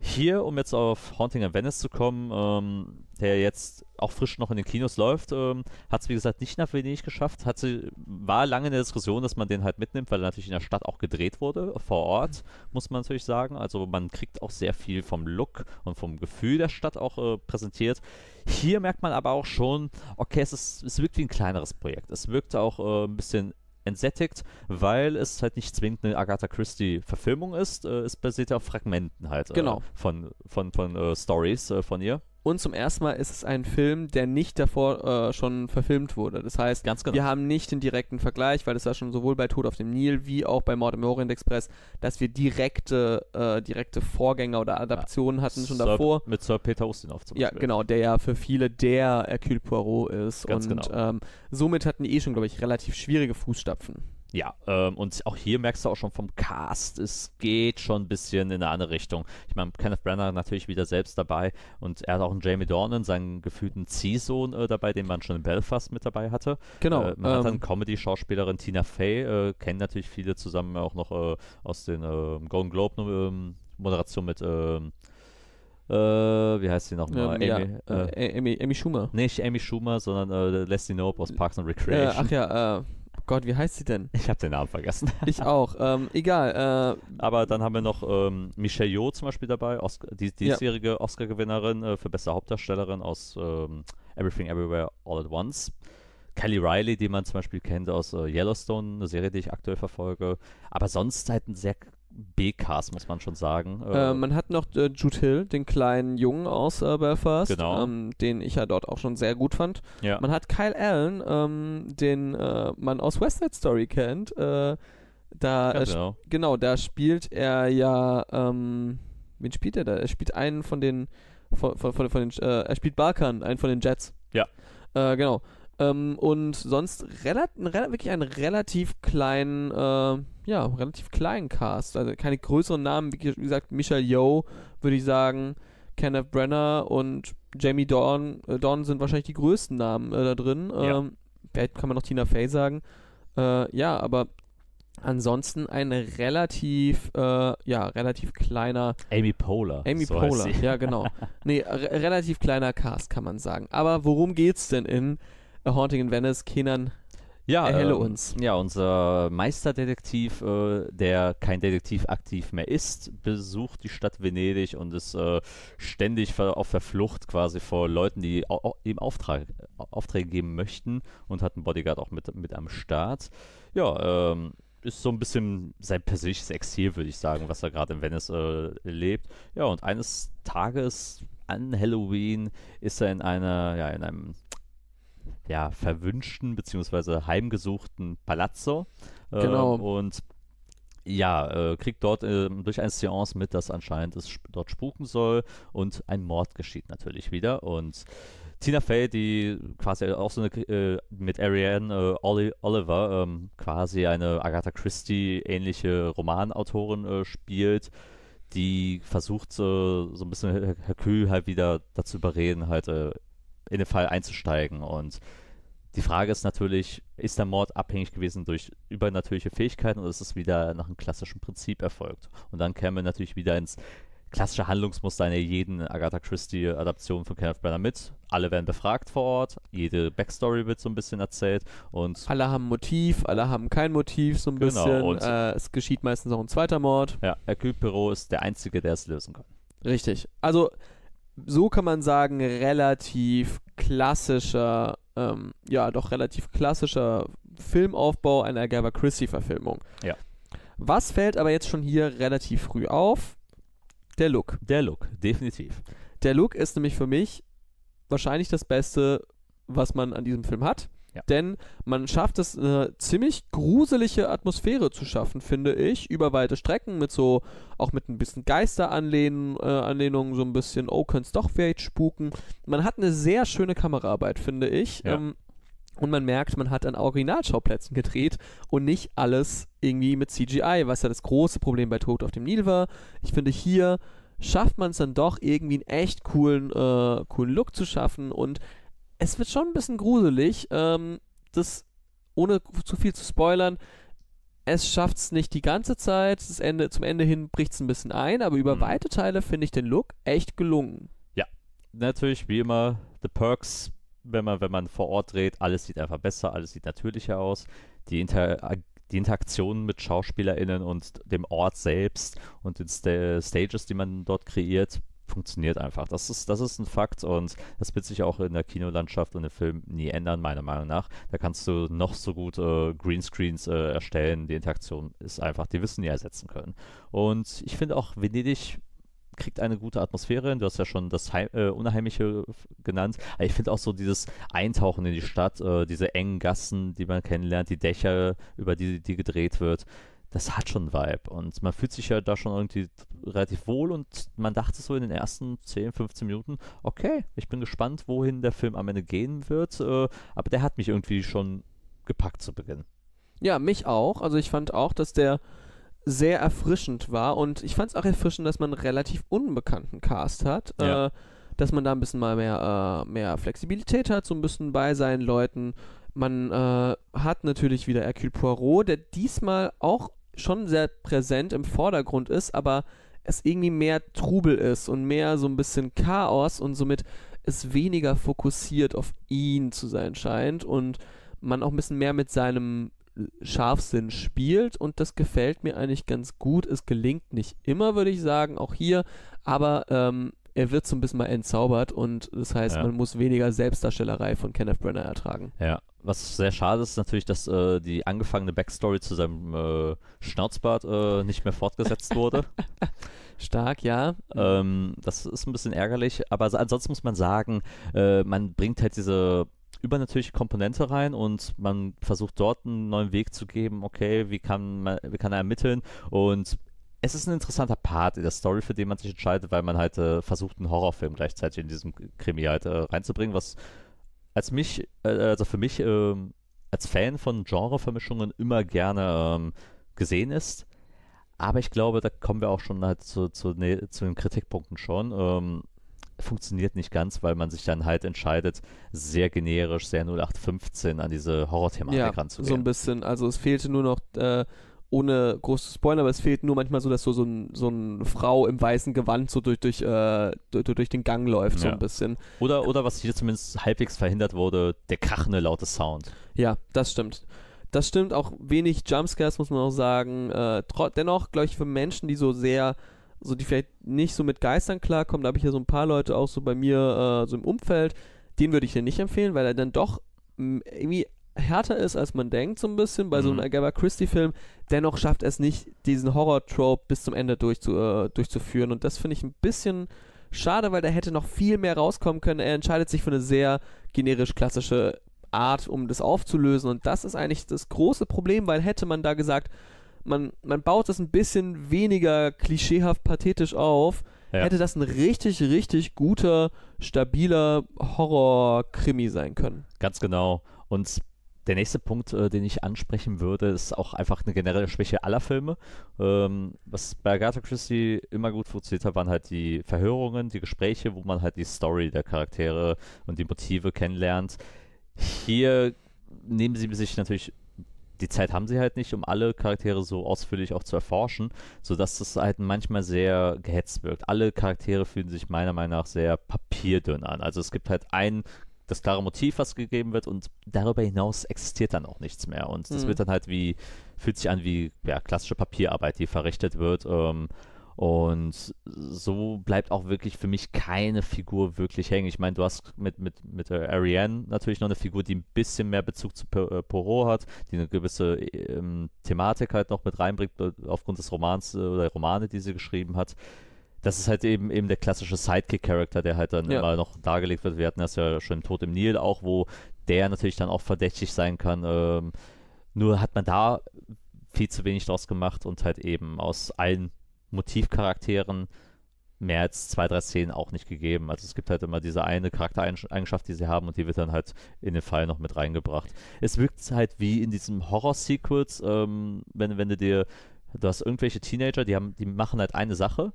Hier, um jetzt auf Haunting in Venice zu kommen, ähm, der jetzt auch frisch noch in den Kinos läuft, ähm, hat es wie gesagt nicht nach Venedig geschafft. Hat war lange in der Diskussion, dass man den halt mitnimmt, weil er natürlich in der Stadt auch gedreht wurde, vor Ort, muss man natürlich sagen. Also man kriegt auch sehr viel vom Look und vom Gefühl der Stadt auch äh, präsentiert. Hier merkt man aber auch schon, okay, es, ist, es wirkt wie ein kleineres Projekt. Es wirkt auch äh, ein bisschen entsättigt, weil es halt nicht zwingend eine Agatha Christie-Verfilmung ist. Äh, es basiert ja auf Fragmenten halt äh, Genau. von, von, von äh, Stories äh, von ihr. Und zum ersten Mal ist es ein Film, der nicht davor äh, schon verfilmt wurde. Das heißt, genau. wir haben nicht den direkten Vergleich, weil das war schon sowohl bei Tod auf dem Nil wie auch bei Mord im Orient Express, dass wir direkte, äh, direkte Vorgänger oder Adaptionen hatten schon Sir, davor. Mit Sir Peter Ustinov zum Ja, Beispiel. genau, der ja für viele der Hercule Poirot ist. Ganz und genau. ähm, somit hatten die eh schon, glaube ich, relativ schwierige Fußstapfen. Ja, ähm, und auch hier merkst du auch schon vom Cast, es geht schon ein bisschen in eine andere Richtung. Ich meine, Kenneth Branagh natürlich wieder selbst dabei und er hat auch einen Jamie Dornan, seinen gefühlten Ziehsohn äh, dabei, den man schon in Belfast mit dabei hatte. Genau. Äh, man hat dann ähm, Comedy-Schauspielerin Tina Fey, äh, kennen natürlich viele zusammen auch noch äh, aus den äh, Golden Globe ähm, Moderation mit, ähm, äh, wie heißt sie nochmal? ähm, ja, Amy, äh, äh, Amy, Amy Schumer. nicht Amy Schumer, sondern äh, Leslie Knope aus Parks and Äh, Recreation. ach ja, äh, Gott, wie heißt sie denn? ich habe den Namen vergessen. [LAUGHS] Ich auch. Ähm, egal. Äh, Aber dann haben wir noch ähm, Michelle Yeoh zum Beispiel dabei, Oscar, die Ja. diesjährige Oscar-Gewinnerin äh, für beste Hauptdarstellerin aus ähm, Everything Everywhere All at Once. Kelly Riley, die man zum Beispiel kennt aus äh, Yellowstone, eine Serie, die ich aktuell verfolge. Aber sonst halt ein sehr B-Cast, muss man schon sagen. Äh, man hat noch äh, Jude Hill, den kleinen Jungen aus äh, Belfast, Genau. ähm, den ich ja dort auch schon sehr gut fand. ja. Man hat Kyle Allen, ähm, den äh, man aus West Side Story kennt. Äh, da, äh, genau. genau, da spielt er ja, ähm, wen spielt er da? Er spielt einen von den, von, von, von, von den, äh, er spielt Balkan, einen von den Jets. Ja. Äh, genau. Ähm, und sonst relat rela wirklich einen relativ kleinen, äh, ja, relativ kleinen Cast. Also keine größeren Namen, wie, gesagt, Michelle Yeoh, würde ich sagen, Kenneth Brenner und Jamie Dorn, äh, Dorn sind wahrscheinlich die größten Namen äh, da drin. Ja. Ähm, vielleicht kann man noch Tina Fey sagen. Äh, ja, aber ansonsten ein relativ, äh, ja, relativ kleiner Amy Poehler. Amy so Poehler, ja genau. [LAUGHS] Nee, re relativ kleiner Cast kann man sagen. Aber worum geht's denn in A Haunting in Venice? Kenan, Ja, Erhelle ähm, uns. Ja, unser Meisterdetektiv, äh, der kein Detektiv aktiv mehr ist, besucht die Stadt Venedig und ist äh, ständig ver auf der Flucht quasi vor Leuten, die au ihm Auftrag, Aufträge geben möchten und hat einen Bodyguard auch mit, mit am Start. Ja, ähm, ist so ein bisschen sein persönliches Exil, würde ich sagen, was er gerade in Venice äh, lebt. Ja, und eines Tages an Halloween ist er in einer, ja, in einem ja, verwünschten bzw. heimgesuchten Palazzo. Ähm, Genau. Und ja, äh, kriegt dort ähm, durch eine Seance mit, dass anscheinend es sp dort spuken soll und ein Mord geschieht natürlich wieder. Und Tina Fey, die quasi auch so eine, äh, mit Ariane äh, Oli Oliver ähm, quasi eine Agatha Christie-ähnliche Romanautorin äh, spielt, die versucht so, ein bisschen Her Hercule halt wieder dazu überreden, halt äh, in den Fall einzusteigen. Und die Frage ist natürlich, ist der Mord abhängig gewesen durch übernatürliche Fähigkeiten oder ist es wieder nach einem klassischen Prinzip erfolgt? Und dann kämen wir natürlich wieder ins klassische Handlungsmuster einer jeden Agatha Christie-Adaption von Kenneth Branagh mit. Alle werden befragt vor Ort, jede Backstory wird so ein bisschen erzählt und alle haben Motiv, alle haben kein Motiv, so ein Genau, bisschen. und- äh, es geschieht meistens auch ein zweiter Mord. ja, Hercule Poirot ist der Einzige, der es lösen kann. Richtig. Also, so kann man sagen, relativ klassischer, ähm, ja, doch relativ klassischer Filmaufbau einer Agatha Christie-Verfilmung. Ja. Was fällt aber jetzt schon hier relativ früh auf? Der Look. Der Look, definitiv. Der Look ist nämlich für mich wahrscheinlich das Beste, was man an diesem Film hat. Ja. Denn man schafft es, eine ziemlich gruselige Atmosphäre zu schaffen, finde ich, über weite Strecken, mit so, auch mit ein bisschen Geisteranlehnungen, äh, Anlehnungen, so ein bisschen, oh, könnte es doch vielleicht spuken. Man hat eine sehr schöne Kameraarbeit, finde ich. Ja. Ähm, und man merkt, man hat an Originalschauplätzen gedreht und nicht alles irgendwie mit CGI, was ja das große Problem bei Tod auf dem Nil war. Ich finde, hier schafft man es dann doch irgendwie einen echt coolen, äh, coolen Look zu schaffen und es wird schon ein bisschen gruselig. Ähm, das, ohne zu viel zu spoilern, es schafft es nicht die ganze Zeit. Das Ende, zum Ende hin bricht es ein bisschen ein, aber über Mhm. weite Teile finde ich den Look echt gelungen. Natürlich, wie immer, the perks, wenn man, wenn man vor Ort dreht, alles sieht einfach besser, alles sieht natürlicher aus. Die, Inter die Interaktion mit SchauspielerInnen und dem Ort selbst und den Sta Stages, die man dort kreiert, funktioniert einfach. Das ist, das ist ein Fakt und das wird sich auch in der Kinolandschaft und im Film nie ändern, meiner Meinung nach. Da kannst du noch so gut äh, Greenscreens äh, erstellen. Die Interaktion ist einfach, die du nie ersetzen können. Und ich finde auch, Venedig kriegt eine gute Atmosphäre. Du hast ja schon das Heim, äh, Unheimliche genannt. Aber ich finde auch so dieses Eintauchen in die Stadt, äh, diese engen Gassen, die man kennenlernt, die Dächer, über die, die gedreht wird, das hat schon einen Vibe. Und man fühlt sich ja da schon irgendwie relativ wohl und man dachte so in den ersten 10, 15 Minuten, okay, ich bin gespannt, wohin der Film am Ende gehen wird. Äh, aber der hat mich irgendwie schon gepackt zu Beginn. Ja, mich auch. Also ich fand auch, dass der sehr erfrischend war und ich fand es auch erfrischend, dass man einen relativ unbekannten Cast hat. Ja. Äh, dass man da ein bisschen mal mehr, äh, mehr Flexibilität hat, so ein bisschen bei seinen Leuten. Man äh, hat natürlich wieder Hercule Poirot, der diesmal auch schon sehr präsent im Vordergrund ist, aber es irgendwie mehr Trubel ist und mehr so ein bisschen Chaos und somit es weniger fokussiert auf ihn zu sein scheint und man auch ein bisschen mehr mit seinem Scharfsinn spielt und das gefällt mir eigentlich ganz gut. Es gelingt nicht immer, würde ich sagen, auch hier, aber ähm, er wird so ein bisschen mal entzaubert und das heißt, Ja. man muss weniger Selbstdarstellerei von Kenneth Brenner ertragen. Ja, was sehr schade ist, ist natürlich, dass äh, die angefangene Backstory zu seinem äh, Schnauzbart äh, nicht mehr fortgesetzt wurde. [LAUGHS] Stark, ja. ähm, das ist ein bisschen ärgerlich, aber so- ansonsten muss man sagen, äh, man bringt halt diese übernatürliche Komponente rein und man versucht dort einen neuen Weg zu geben, okay, wie kann, man, wie kann er ermitteln und es ist ein interessanter Part in der Story, für den man sich entscheidet, weil man halt äh, versucht, einen Horrorfilm gleichzeitig in diesem Krimi halt äh, reinzubringen, was als mich, äh, also für mich ähm, als Fan von Genrevermischungen immer gerne ähm, gesehen ist. Aber ich glaube, da kommen wir auch schon halt zu, zu, ne, zu den Kritikpunkten schon. Ähm, funktioniert nicht ganz, weil man sich dann halt entscheidet, sehr generisch, sehr 0815 an diese Horrorthematik ja, ranzugehen. so ein bisschen. Also es fehlte nur noch, äh, ohne groß zu spoilern, aber es fehlt nur manchmal so, dass so, so, ein, so eine Frau im weißen Gewand so durch, durch, äh, durch, durch den Gang läuft, so Ja. ein bisschen. Oder, oder was hier zumindest halbwegs verhindert wurde, der krachende, laute Sound. Ja, das stimmt. Das stimmt, auch wenig Jumpscares, muss man auch sagen. Äh, dennoch, glaube ich, für Menschen, die so sehr, so die vielleicht nicht so mit Geistern klarkommen, da habe ich ja so ein paar Leute auch so bei mir äh, so im Umfeld, den würde ich dir nicht empfehlen, weil er dann doch mh, irgendwie härter ist, als man denkt, so ein bisschen, bei so einem Mhm. Agatha Christie-Film. Dennoch schafft er es nicht, diesen Horror-Trope bis zum Ende durchzu, äh, durchzuführen. Und das finde ich ein bisschen schade, weil da hätte noch viel mehr rauskommen können. Er entscheidet sich für eine sehr generisch klassische Art, um das aufzulösen. Und das ist eigentlich das große Problem, weil hätte man da gesagt, man, man baut das ein bisschen weniger klischeehaft pathetisch auf, Ja. hätte das ein richtig, richtig guter, stabiler Horror-Krimi sein können. Ganz genau. Und der nächste Punkt, äh, den ich ansprechen würde, ist auch einfach eine generelle Schwäche aller Filme. Ähm, was bei Agatha Christie immer gut funktioniert hat, waren halt die Verhörungen, die Gespräche, wo man halt die Story der Charaktere und die Motive kennenlernt. Hier nehmen sie sich natürlich die Zeit haben sie halt nicht, um alle Charaktere so ausführlich auch zu erforschen, sodass das halt manchmal sehr gehetzt wirkt. Alle Charaktere fühlen sich meiner Meinung nach sehr papierdünn an. Also es gibt halt ein das klare Motiv, was gegeben wird und darüber hinaus existiert dann auch nichts mehr. Und das Mhm. wird dann halt wie, fühlt sich an wie ja, klassische Papierarbeit, die verrichtet wird. Ähm, und so bleibt auch wirklich für mich keine Figur wirklich hängen. Ich meine, du hast mit, mit, mit Ariane natürlich noch eine Figur, die ein bisschen mehr Bezug zu äh, Poirot hat, die eine gewisse ähm, Thematik halt noch mit reinbringt, äh, aufgrund des Romans äh, oder Romane, die sie geschrieben hat. Das ist halt eben eben der klassische Sidekick-Charakter, der halt dann Ja. immer noch dargelegt wird. Wir hatten das ja schon in Tod im Nil auch, wo der natürlich dann auch verdächtig sein kann. Ähm, nur hat man da viel zu wenig draus gemacht und halt eben aus allen Motivcharakteren mehr als zwei, drei Szenen auch nicht gegeben. Also es gibt halt immer diese eine Charaktereigenschaft, die sie haben und die wird dann halt in den Fall noch mit reingebracht. Es wirkt halt wie in diesem Horror-Sequels, ähm, wenn, wenn du dir, du hast irgendwelche Teenager, die haben, die machen halt eine Sache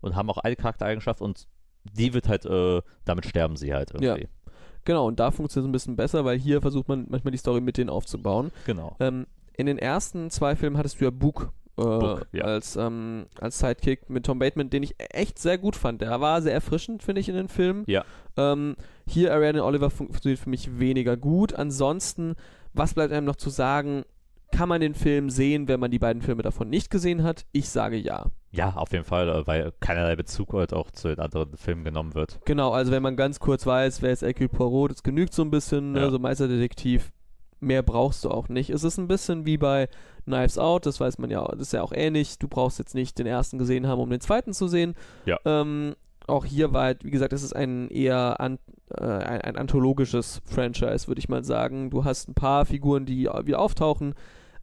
und haben auch eine Charaktereigenschaft und die wird halt, äh, damit sterben sie halt irgendwie. Genau, und da funktioniert es ein bisschen besser, weil hier versucht man manchmal die Story mit denen aufzubauen. Genau. Ähm, in den ersten zwei Filmen hattest du ja Book, äh, Book, ja. als, ähm, als Sidekick mit Tom Bateman, den ich echt sehr gut fand. Der war sehr erfrischend, finde ich, in den Filmen. Ja. Ähm, hier Ariane Oliver fun funktioniert für mich weniger gut. Ansonsten, was bleibt einem noch zu sagen? Kann man den Film sehen, wenn man die beiden Filme davon nicht gesehen hat? Ich sage ja. Ja, auf jeden Fall, äh, weil keinerlei Bezug halt auch zu den anderen Filmen genommen wird. Genau, also wenn man ganz kurz weiß, wer ist Hercule Poirot, das genügt so ein bisschen, Ja. ne, so Meisterdetektiv. Mehr brauchst du auch nicht. Es ist ein bisschen wie bei Knives Out, das weiß man ja, das ist ja auch ähnlich. Du brauchst jetzt nicht den ersten gesehen haben, um den zweiten zu sehen. Ja. Ähm, auch hier war, halt, wie gesagt, es ist ein eher an, äh, ein, ein anthologisches Franchise, würde ich mal sagen. Du hast ein paar Figuren, die wieder auftauchen.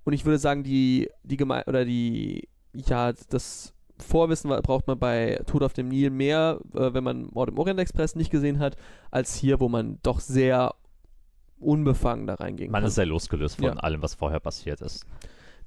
Und ich würde sagen, die, die Geme oder die, ja, das Vorwissen braucht man bei Tod auf dem Nil mehr, äh, wenn man Mord im Orient Express nicht gesehen hat, als hier, wo man doch sehr unbefangen da reingehen Man kann. ist sehr losgelöst von Ja. allem, was vorher passiert ist.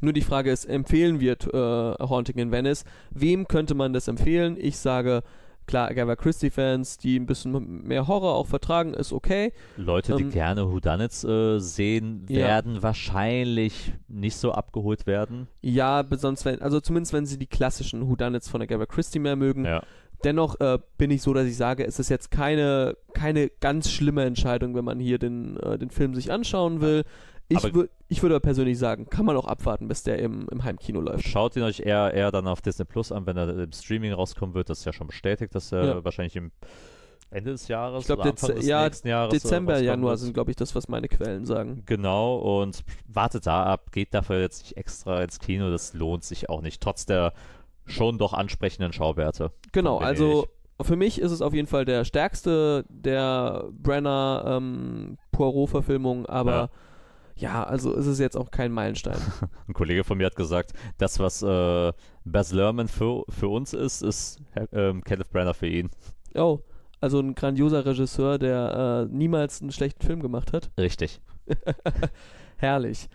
Nur die Frage ist, empfehlen wir äh, Haunting in Venice? Wem könnte man das empfehlen? Ich sage, klar, Agatha Christie-Fans, die ein bisschen mehr Horror auch vertragen, ist okay. Leute, die Ähm, gerne Whodunits äh, sehen, Ja. werden wahrscheinlich nicht so abgeholt werden. Ja, besonders wenn, also zumindest wenn sie die klassischen Whodunits von Agatha Christie mehr mögen. Ja. Dennoch äh, bin ich so, dass ich sage, es ist jetzt keine, keine ganz schlimme Entscheidung, wenn man hier den, äh, den Film sich anschauen will. Ich, Aber- ich würde persönlich sagen, kann man auch abwarten, bis der im, im Heimkino läuft. Schaut ihn euch eher, eher dann auf Disney Plus an, wenn er im Streaming rauskommen wird. Das ist ja schon bestätigt, dass er Ja. wahrscheinlich im Ende des Jahres Ich glaube, oder Anfang des ja, nächsten Jahres Dezember, Januar sind, glaube ich, das, was meine Quellen sagen. Genau, und wartet da ab, geht dafür jetzt nicht extra ins Kino, das lohnt sich auch nicht, trotz der schon doch ansprechenden Schauwerte. Genau, also für mich ist es auf jeden Fall der stärkste der Brenner ähm, Poirot-Verfilmung, aber ja. Also ist es jetzt auch kein Meilenstein. [LAUGHS] Ein Kollege von mir hat gesagt, das, was äh, Baz Luhrmann für, für uns ist, ist ähm, Kenneth Branagh für ihn. oh, also ein grandioser Regisseur, der äh, niemals einen schlechten Film gemacht hat. Richtig. [LAUGHS] Herrlich.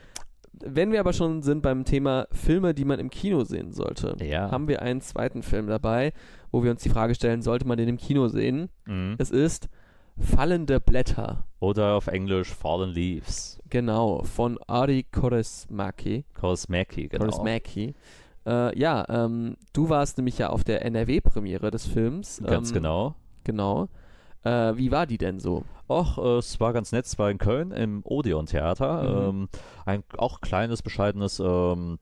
Wenn wir aber schon sind beim Thema Filme, die man im Kino sehen sollte, Ja. haben wir einen zweiten Film dabei, wo wir uns die Frage stellen, sollte man den im Kino sehen? Mhm. Es ist Fallende Blätter. Oder auf Englisch Fallen Leaves. Genau, von Ari Korismaki. Korsmaki, genau. Korismaki. Äh, ja, ähm, du warst nämlich ja auf der NRW-Premiere des Films. Ganz ähm, genau. Genau. Äh, wie war die denn so? Och, äh, es war ganz nett, es war in Köln im Odeon-Theater. Mhm. Ähm, ein auch kleines, bescheidenes ähm,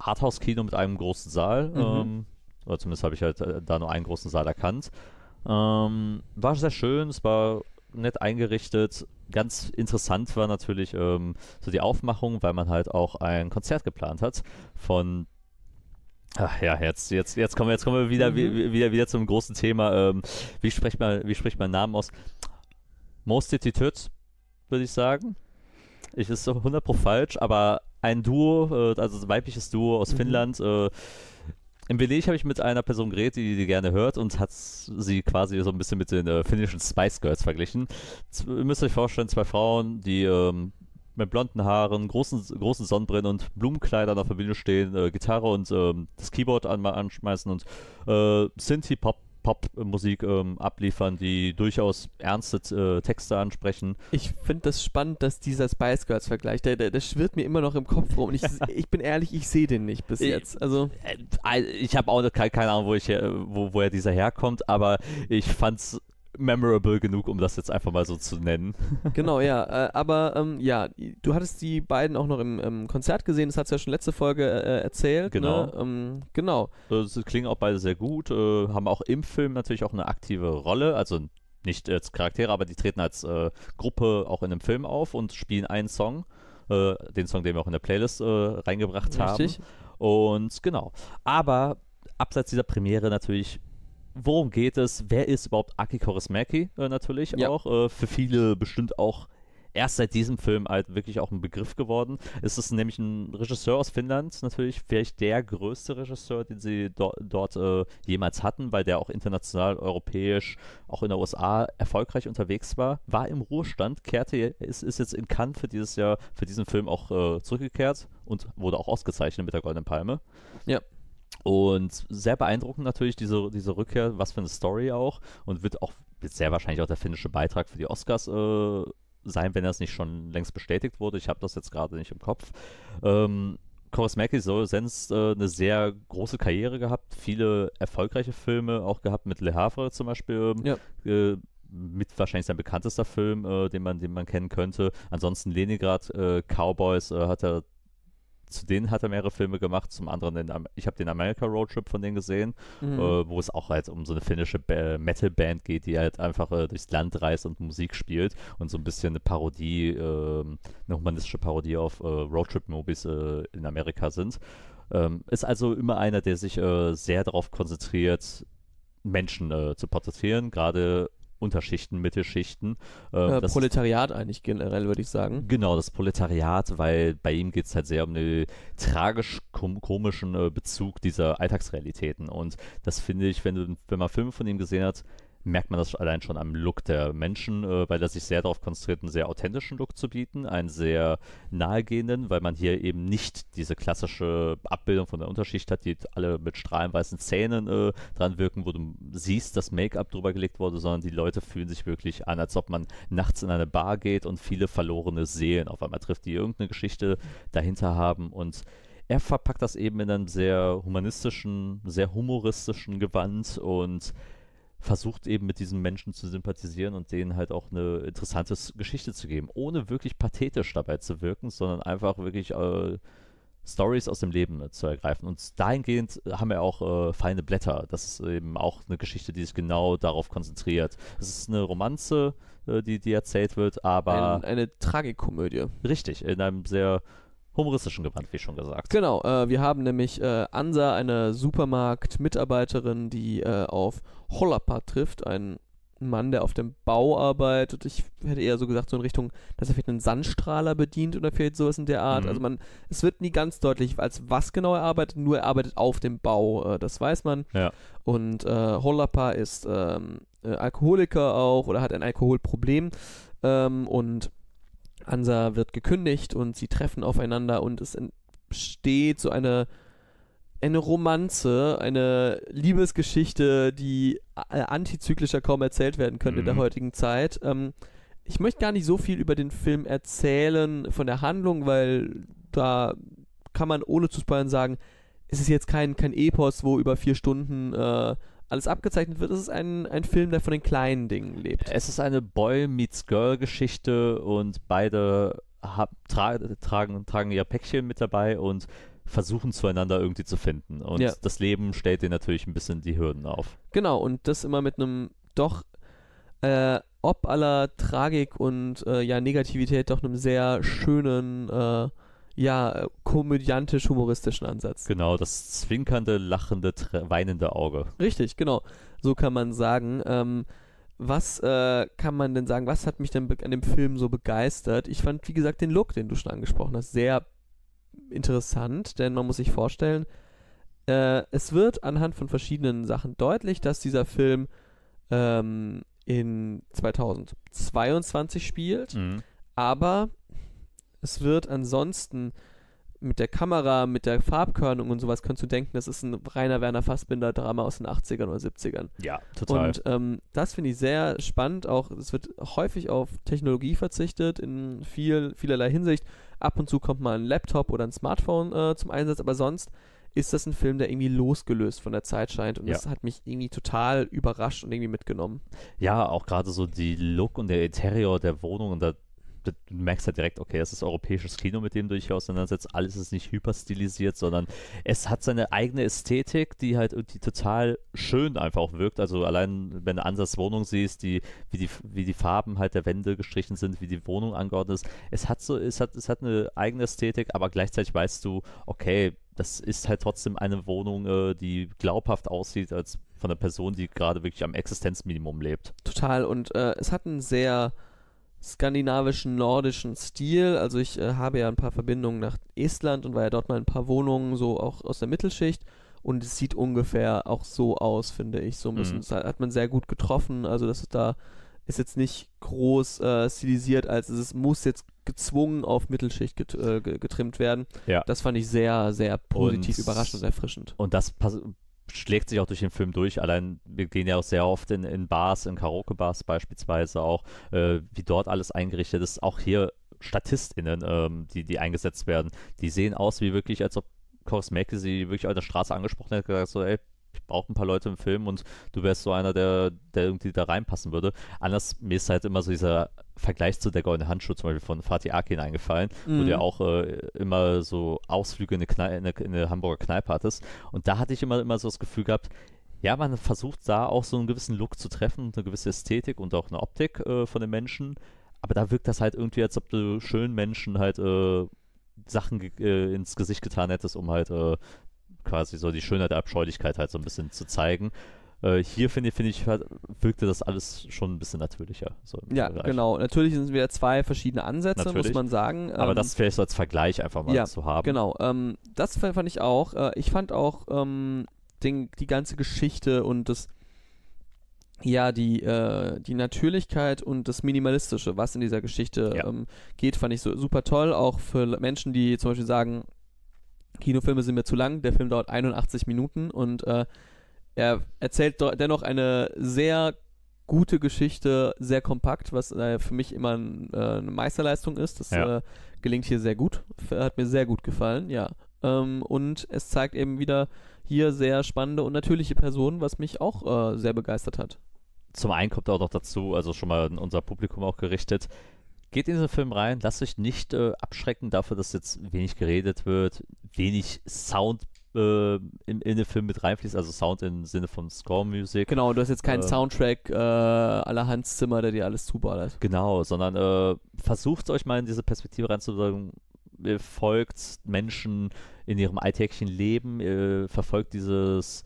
Arthouse-Kino mit einem großen Saal. Mhm. Ähm, oder zumindest habe ich halt äh, da nur einen großen Saal erkannt. Ähm, war sehr schön, es war nett eingerichtet. Ganz interessant war natürlich ähm, so die Aufmachung, weil man halt auch ein Konzert geplant hat von Ach ja, jetzt, jetzt, jetzt kommen wir, jetzt kommen wir wieder, Mhm. wie- wieder, wieder zum großen Thema. Ähm, wie spricht man, wie spricht man Namen aus? Mostititüt, würde ich sagen. Ich ist so 100 pro falsch, aber ein Duo, äh, also ein weibliches Duo aus Mhm. Finnland. Äh, Im Venedig habe ich mit einer Person geredet, die die gerne hört und hat sie quasi so ein bisschen mit den äh, finnischen Spice Girls verglichen. Z ihr müsst euch vorstellen, zwei Frauen, die ähm, mit blonden Haaren, großen, großen Sonnenbrillen und Blumenkleidern auf der Bühne stehen, äh, Gitarre und ähm, das Keyboard an, anschmeißen und äh, Synthie-Pop Pop-Musik ähm, abliefern, die durchaus ernste äh, Texte ansprechen. Ich finde das spannend, dass dieser Spice Girls-Vergleich, der, der, der schwirrt mir immer noch im Kopf rum. Und ich, ich bin ehrlich, ich sehe den nicht bis [LAUGHS] Ich- jetzt. Also, Äh, Ich habe auch keine, keine Ahnung, wo ich her, wo, woher dieser herkommt, aber ich fand's memorable genug, um das jetzt einfach mal so zu nennen. [LAUGHS] genau, ja. Äh, aber ähm, ja, du hattest die beiden auch noch im, im Konzert gesehen. Das hast du ja schon letzte Folge äh, erzählt. Genau. Ne? Ähm, genau. Äh, Sie klingen auch beide sehr gut, äh, haben auch im Film natürlich auch eine aktive Rolle, also nicht als Charaktere, aber die treten als äh, Gruppe auch in einem Film auf und spielen einen Song, äh, den Song, den wir auch in der Playlist äh, reingebracht Richtig. haben. Und genau. Aber abseits dieser Premiere natürlich, worum geht es? Wer ist überhaupt Aki Kaurismäki äh, natürlich Ja. auch? Äh, für viele bestimmt auch erst seit diesem Film halt wirklich auch ein Begriff geworden. Es ist nämlich ein Regisseur aus Finnland, natürlich vielleicht der größte Regisseur, den sie do dort äh, jemals hatten, weil der auch international, europäisch, auch in der USA erfolgreich unterwegs war. War im Ruhestand, kehrte, ist, ist jetzt in Cannes für dieses Jahr, für diesen Film auch äh, zurückgekehrt und wurde auch ausgezeichnet mit der Goldenen Palme. Ja. Und sehr beeindruckend natürlich diese, diese Rückkehr, was für eine Story auch. Und wird auch wird sehr wahrscheinlich auch der finnische Beitrag für die Oscars äh, sein, wenn das nicht schon längst bestätigt wurde. Ich habe das jetzt gerade nicht im Kopf. Ähm, Korosmaki soll sonst äh, eine sehr große Karriere gehabt, viele erfolgreiche Filme auch gehabt mit Le Havre zum Beispiel. Ähm, Ja. Äh, mit wahrscheinlich sein bekanntester Film, äh, den man, den man kennen könnte. Ansonsten Leningrad äh, Cowboys äh, hat er zu denen hat er mehrere Filme gemacht, zum anderen den, ich habe den America Road Trip von denen gesehen, Mhm. äh, wo es auch halt um so eine finnische Ba- Metal-Band geht, die halt einfach äh, durchs Land reist und Musik spielt und so ein bisschen eine Parodie, ähm, eine humanistische Parodie auf äh, Roadtrip-Movies äh, in Amerika sind. Ähm, ist also immer einer, der sich äh, sehr darauf konzentriert, Menschen äh, zu porträtieren, gerade Unterschichten, Mittelschichten. Ähm, äh, das- Proletariat eigentlich generell, würde ich sagen. Genau, das Proletariat, weil bei ihm geht es halt sehr um den tragisch-komischen äh, Bezug dieser Alltagsrealitäten. Und das finde ich, wenn, du, wenn man Filme von ihm gesehen hat, merkt man das allein schon am Look der Menschen, äh, weil er sich sehr darauf konzentriert, einen sehr authentischen Look zu bieten, einen sehr nahegehenden, weil man hier eben nicht diese klassische Abbildung von der Unterschicht hat, die alle mit strahlenweißen Zähnen äh, dran wirken, wo du siehst, dass Make-up drüber gelegt wurde, sondern die Leute fühlen sich wirklich an, als ob man nachts in eine Bar geht und viele verlorene Seelen auf einmal trifft, die irgendeine Geschichte dahinter haben. Und er verpackt das eben in einem sehr humanistischen, sehr humoristischen Gewand und versucht eben mit diesen Menschen zu sympathisieren und denen halt auch eine interessante Geschichte zu geben, ohne wirklich pathetisch dabei zu wirken, sondern einfach wirklich äh, Stories aus dem Leben äh, zu ergreifen. Und dahingehend haben wir auch äh, Feine Blätter. Das ist eben auch eine Geschichte, die sich genau darauf konzentriert. Es ist eine Romanze, äh, die, die erzählt wird, aber Ein, eine Tragikomödie. richtig, in einem sehr humoristischen Gewand, wie schon gesagt. Genau, äh, wir haben nämlich äh, Ansa, eine Supermarkt-Mitarbeiterin, die äh, auf Hollapa trifft, ein Mann, der auf dem Bau arbeitet. Ich hätte eher so gesagt, so in Richtung, dass er vielleicht einen Sandstrahler bedient oder vielleicht sowas in der Art. Mhm. Also man, es wird nie ganz deutlich, als was genau er arbeitet, nur er arbeitet auf dem Bau, äh, das weiß man. Ja. Und äh, Hollapa ist ähm, äh, Alkoholiker auch oder hat ein Alkoholproblem. Ähm, und Ansa wird gekündigt und sie treffen aufeinander und es entsteht so eine, eine Romanze, eine Liebesgeschichte, die äh, antizyklischer kaum erzählt werden könnte in der Mhm. heutigen Zeit. Ähm, ich möchte gar nicht so viel über den Film erzählen von der Handlung, weil da kann man ohne zu spoilern sagen, es ist jetzt kein, kein Epos, wo über vier Stunden äh, alles abgezeichnet wird. Es ist ein, ein Film, der von den kleinen Dingen lebt. Es ist eine Boy meets Girl Geschichte und beide hab, tra tragen, tragen ihr Päckchen mit dabei und versuchen zueinander irgendwie zu finden. Und Ja. das Leben stellt denen natürlich ein bisschen die Hürden auf. Genau, und das immer mit einem doch äh, ob aller Tragik und äh, ja, Negativität doch einem sehr schönen, äh, ja, äh, komödiantisch-humoristischen Ansatz. Genau, das zwinkernde, lachende, weinende Auge. Richtig, genau. So kann man sagen. Ähm, was äh, kann man denn sagen? Was hat mich denn an dem Film so begeistert? Ich fand, wie gesagt, den Look, den du schon angesprochen hast, sehr interessant, denn man muss sich vorstellen, äh, es wird anhand von verschiedenen Sachen deutlich, dass dieser Film ähm, in 2022 spielt, Mhm. aber es wird ansonsten mit der Kamera, mit der Farbkörnung und sowas, könntest du denken, das ist ein reiner Werner Fassbinder-Drama aus den 80ern oder 70ern. Ja, total. Und ähm, das finde ich sehr spannend. Auch es wird häufig auf Technologie verzichtet in viel, vielerlei Hinsicht. Ab und zu kommt mal ein Laptop oder ein Smartphone äh, zum Einsatz, aber sonst ist das ein Film, der irgendwie losgelöst von der Zeit scheint und Ja. das hat mich irgendwie total überrascht und irgendwie mitgenommen. ja, auch gerade so die Look und der Interior der Wohnung und da, du merkst halt direkt, okay, das ist europäisches Kino, mit dem du dich auseinandersetzt. Alles ist nicht hyperstilisiert, sondern es hat seine eigene Ästhetik, die halt irgendwie total schön einfach wirkt. Also allein, wenn du Ansatz Wohnung siehst, die, wie, die, wie die Farben halt der Wände gestrichen sind, wie die Wohnung angeordnet ist. Es hat so, es hat, es hat eine eigene Ästhetik, aber gleichzeitig weißt du, okay, das ist halt trotzdem eine Wohnung, äh, die glaubhaft aussieht als von einer Person, die gerade wirklich am Existenzminimum lebt. Total. Und äh, es hat einen sehr skandinavischen, nordischen Stil. Also ich äh, habe ja ein paar Verbindungen nach Estland und war ja dort mal in ein paar Wohnungen, so auch aus der Mittelschicht. Und es sieht ungefähr auch so aus, finde ich. So ein bisschen. Mhm. Das hat man sehr gut getroffen. Also das ist da ist jetzt nicht groß äh, stilisiert, als es muss jetzt gezwungen auf Mittelschicht get äh, ge- getrimmt werden. Ja. Das fand ich sehr, sehr positiv Und- überraschend und erfrischend. Und das schlägt sich auch durch den Film durch. Allein, wir gehen ja auch sehr oft in, in Bars, in Karaoke-Bars beispielsweise auch, äh, wie dort alles eingerichtet ist. Auch hier StatistInnen, ähm, die, die eingesetzt werden, die sehen aus wie wirklich, als ob Mäcke sie wirklich auf der Straße angesprochen hätte, gesagt so, ey, brauche ein paar Leute im Film und du wärst so einer, der, der irgendwie da reinpassen würde. Anders, mir ist halt immer so dieser Vergleich zu der Goldene Handschuh zum Beispiel von Fatih Akin eingefallen, mhm. wo du ja auch äh, immer so Ausflüge in eine, Kneipe, in, eine, in eine Hamburger Kneipe hattest. Und da hatte ich immer, immer so das Gefühl gehabt, ja, man versucht da auch so einen gewissen Look zu treffen, eine gewisse Ästhetik und auch eine Optik äh, von den Menschen. Aber da wirkt das halt irgendwie, als ob du schönen Menschen halt äh, Sachen äh, ins Gesicht getan hättest, um halt äh, quasi so die Schönheit der Abscheulichkeit halt so ein bisschen zu zeigen. Äh, hier finde find ich, wirkte das alles schon ein bisschen natürlicher. So ja, Bereich. genau. Natürlich sind es wieder zwei verschiedene Ansätze, Natürlich. muss man sagen. Aber ähm, das vielleicht so als Vergleich einfach mal ja, zu haben. Genau, ähm, das fand ich auch. Äh, ich fand auch ähm, den, die ganze Geschichte und das ja, die, äh, die Natürlichkeit und das Minimalistische, was in dieser Geschichte ja. ähm, geht, fand ich so super toll. Auch für Menschen, die zum Beispiel sagen, Kinofilme sind mir zu lang, der Film dauert 81 Minuten und äh, er erzählt dennoch eine sehr gute Geschichte, sehr kompakt, was äh, für mich immer ein, äh, eine Meisterleistung ist. Das ja. Äh, gelingt hier sehr gut. Hat mir sehr gut gefallen, ja. Ähm, und es zeigt eben wieder hier sehr spannende und natürliche Personen, was mich auch äh, sehr begeistert hat. Zum einen kommt auch noch dazu, also schon mal unser Publikum auch gerichtet, geht in diesen Film rein, lasst euch nicht äh, abschrecken dafür, dass jetzt wenig geredet wird, wenig Sound äh, in, in, den Film mit reinfließt, also Sound im Sinne von Score-Musik. Genau, du hast jetzt keinen äh, Soundtrack äh, aller Hans Zimmer, der dir alles zuballert. Genau, sondern äh, versucht euch mal in diese Perspektive reinzusagen, ihr folgt Menschen in ihrem alltäglichen Leben, ihr verfolgt dieses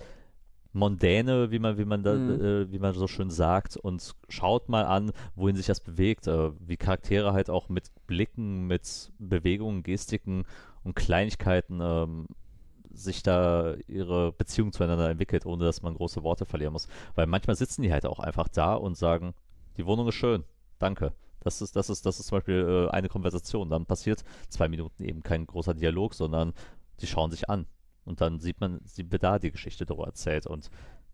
mondäne, wie man, wie man da, mhm. äh, wie man so schön sagt, und schaut mal an, wohin sich das bewegt, äh, wie Charaktere halt auch mit Blicken, mit Bewegungen, Gestiken und Kleinigkeiten ähm, sich da ihre Beziehung zueinander entwickelt, ohne dass man große Worte verlieren muss. Weil manchmal sitzen die halt auch einfach da und sagen, die Wohnung ist schön, danke. Das ist, das ist, das ist zum Beispiel äh, eine Konversation. Dann passiert zwei Minuten eben kein großer Dialog, sondern die schauen sich an. Und dann sieht man, sie wird da die Geschichte darüber erzählt. Und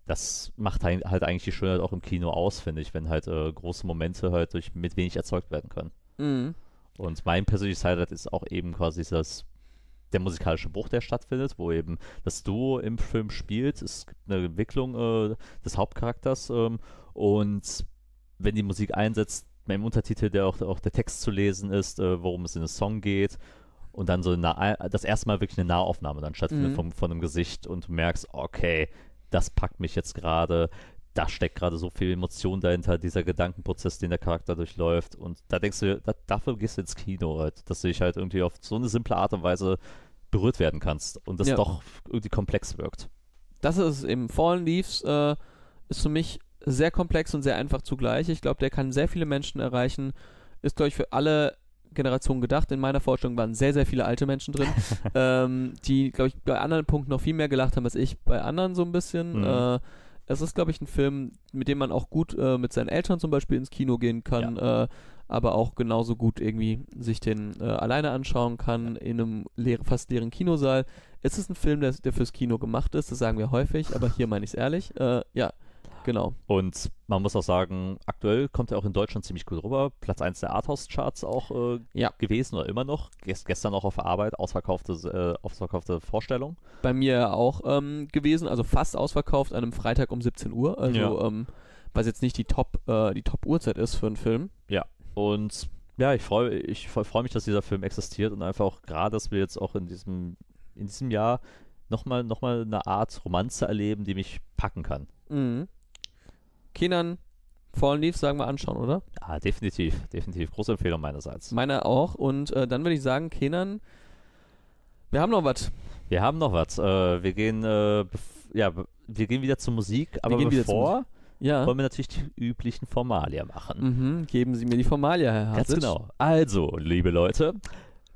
das macht halt eigentlich die Schönheit auch im Kino aus, finde ich, wenn halt äh, große Momente halt durch mit wenig erzeugt werden können. Mhm. Und mein persönliches Highlight ist auch eben quasi das der musikalische Bruch, der stattfindet, wo eben das Duo im Film spielt. Es gibt eine Entwicklung äh, des Hauptcharakters ähm, und wenn die Musik einsetzt, im Untertitel der auch, auch der Text zu lesen ist, äh, worum es in dem Song geht und dann so eine, das erste Mal wirklich eine Nahaufnahme dann stattfindet mhm. von, von einem Gesicht und du merkst, okay, das packt mich jetzt gerade, da steckt gerade so viel Emotion dahinter, dieser Gedankenprozess, den der Charakter durchläuft und da denkst du, da, dafür gehst du ins Kino halt, dass du dich halt irgendwie auf so eine simple Art und Weise berührt werden kannst und das ja. doch irgendwie komplex wirkt. Das ist eben Fallen Leaves äh, ist für mich sehr komplex und sehr einfach zugleich. Ich glaube, der kann sehr viele Menschen erreichen. Ist, glaube ich, für alle Generation gedacht. In meiner Vorstellung waren sehr, sehr viele alte Menschen drin, [LAUGHS] ähm, die, glaube ich, bei anderen Punkten noch viel mehr gelacht haben als ich bei anderen so ein bisschen. Mhm. Äh, es ist, glaube ich, ein Film, mit dem man auch gut äh, mit seinen Eltern zum Beispiel ins Kino gehen kann, ja. äh, aber auch genauso gut irgendwie sich den äh, alleine anschauen kann in einem leer, fast leeren Kinosaal. Es ist ein Film, der, der fürs Kino gemacht ist, das sagen wir häufig, aber hier meine ich es ehrlich. Äh, ja, Genau. Und man muss auch sagen, aktuell kommt er auch in Deutschland ziemlich gut rüber. Platz 1 der Arthouse-Charts auch äh, ja. gewesen oder immer noch. Gest gestern auch auf der Arbeit, ausverkaufte, äh, ausverkaufte Vorstellung. Bei mir auch ähm, gewesen, also fast ausverkauft an einem Freitag um 17 Uhr. Also, ja. ähm, was jetzt nicht die Top, äh, die Top-Uhrzeit ist für einen Film. Ja, und ja, ich freue ich freu mich, dass dieser Film existiert und einfach auch gerade, dass wir jetzt auch in diesem, in diesem Jahr nochmal noch mal eine Art Romanze erleben, die mich packen kann. Mhm. Kenan Fallen Leaves sagen wir anschauen, oder? Ja, definitiv, definitiv. Große Empfehlung meinerseits. Meine auch. Und äh, dann würde ich sagen, Kenan, wir haben noch was. Wir haben noch was. Äh, wir gehen, äh, ja, wir gehen wieder zur Musik, aber bevor ja. wollen wir natürlich die üblichen Formalia machen. Mhm, geben Sie mir die Formalia, Herr Hartwig. Ganz genau. Also, liebe Leute,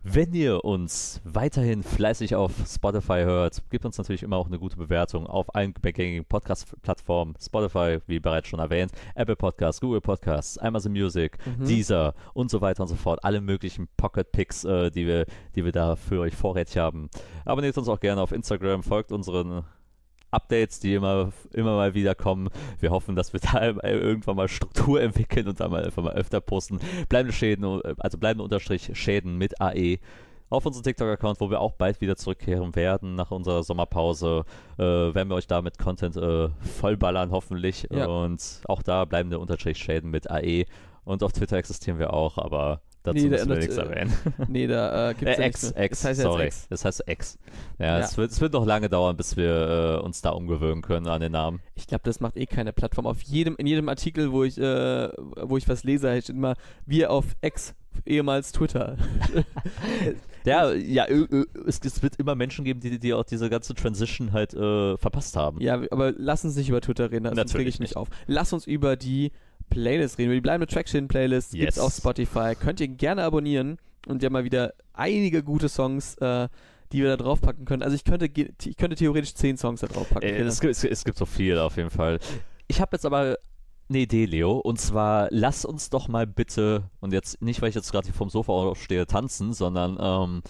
wenn ihr uns weiterhin fleißig auf Spotify hört, gebt uns natürlich immer auch eine gute Bewertung auf allen gängigen Podcast-Plattformen. Spotify, wie bereits schon erwähnt, Apple Podcasts, Google Podcasts, Amazon Music, mhm. Deezer und so weiter und so fort. Alle möglichen Pocket-Picks, äh, die, wir, die wir da für euch vorrätig haben. Abonniert uns auch gerne auf Instagram, folgt unseren Updates, die immer, immer mal wieder kommen. Wir hoffen, dass wir [LAUGHS] da irgendwann mal Struktur entwickeln und da mal einfach mal öfter posten. Bleibende Schäden, also bleibende Unterstrich Schäden mit AE auf unserem TikTok-Account, wo wir auch bald wieder zurückkehren werden nach unserer Sommerpause. Äh, werden wir euch da mit Content äh, vollballern, hoffentlich. Ja. Und auch da bleibende Unterstrich Schäden mit AE. Und auf Twitter existieren wir auch, aber Dazu nee, müssen wir nichts äh, erwähnen. [LAUGHS] Nee, da äh, gibt es äh, X, X, das heißt sorry. X. Das heißt X. Ja, ja. Es, wird, es wird noch lange dauern, bis wir äh, uns da umgewöhnen können an den Namen. Ich glaube, das macht eh keine Plattform. Auf jedem, in jedem Artikel, wo ich, äh, wo ich was lese, steht immer, wir auf X, ehemals Twitter. [LAUGHS] ja, ja, es, es, wird immer Menschen geben, die, die auch diese ganze Transition halt äh, verpasst haben. Ja, aber lass uns nicht über Twitter reden, das kriege ich nicht auf. Lass uns über die Playlist reden. Wir bleiben mit Traction-Playlist, yes. gibt's auf Spotify. Könnt ihr gerne abonnieren und ja mal wieder einige gute Songs, äh, die wir da draufpacken können. Also ich könnte, ich könnte theoretisch zehn Songs da draufpacken. Äh, es, gibt, es, gibt so viel auf jeden Fall. Ich habe jetzt aber eine Idee, Leo. Und zwar, lass uns doch mal bitte, und jetzt nicht, weil ich jetzt gerade hier vom Sofa aufstehe, tanzen, sondern ähm,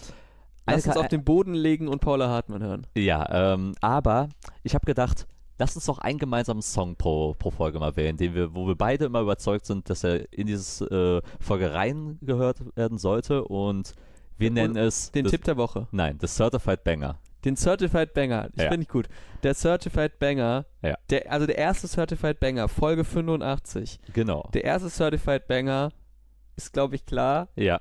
Lass uns auf den Boden legen und Paula Hartmann hören. Ja, ähm, aber ich habe gedacht, lass uns doch einen gemeinsamen Song pro, pro Folge mal wählen, den wir, wo wir beide immer überzeugt sind, dass er in diese äh, Folge reingehört werden sollte und wir und nennen es den Tipp der Woche. Nein, The Certified Banger. Den Certified Banger, ich ja. finde ich gut. Der Certified Banger, ja. der, also der erste Certified Banger, Folge 85. Genau. Der erste Certified Banger ist, glaube ich, klar. Ja.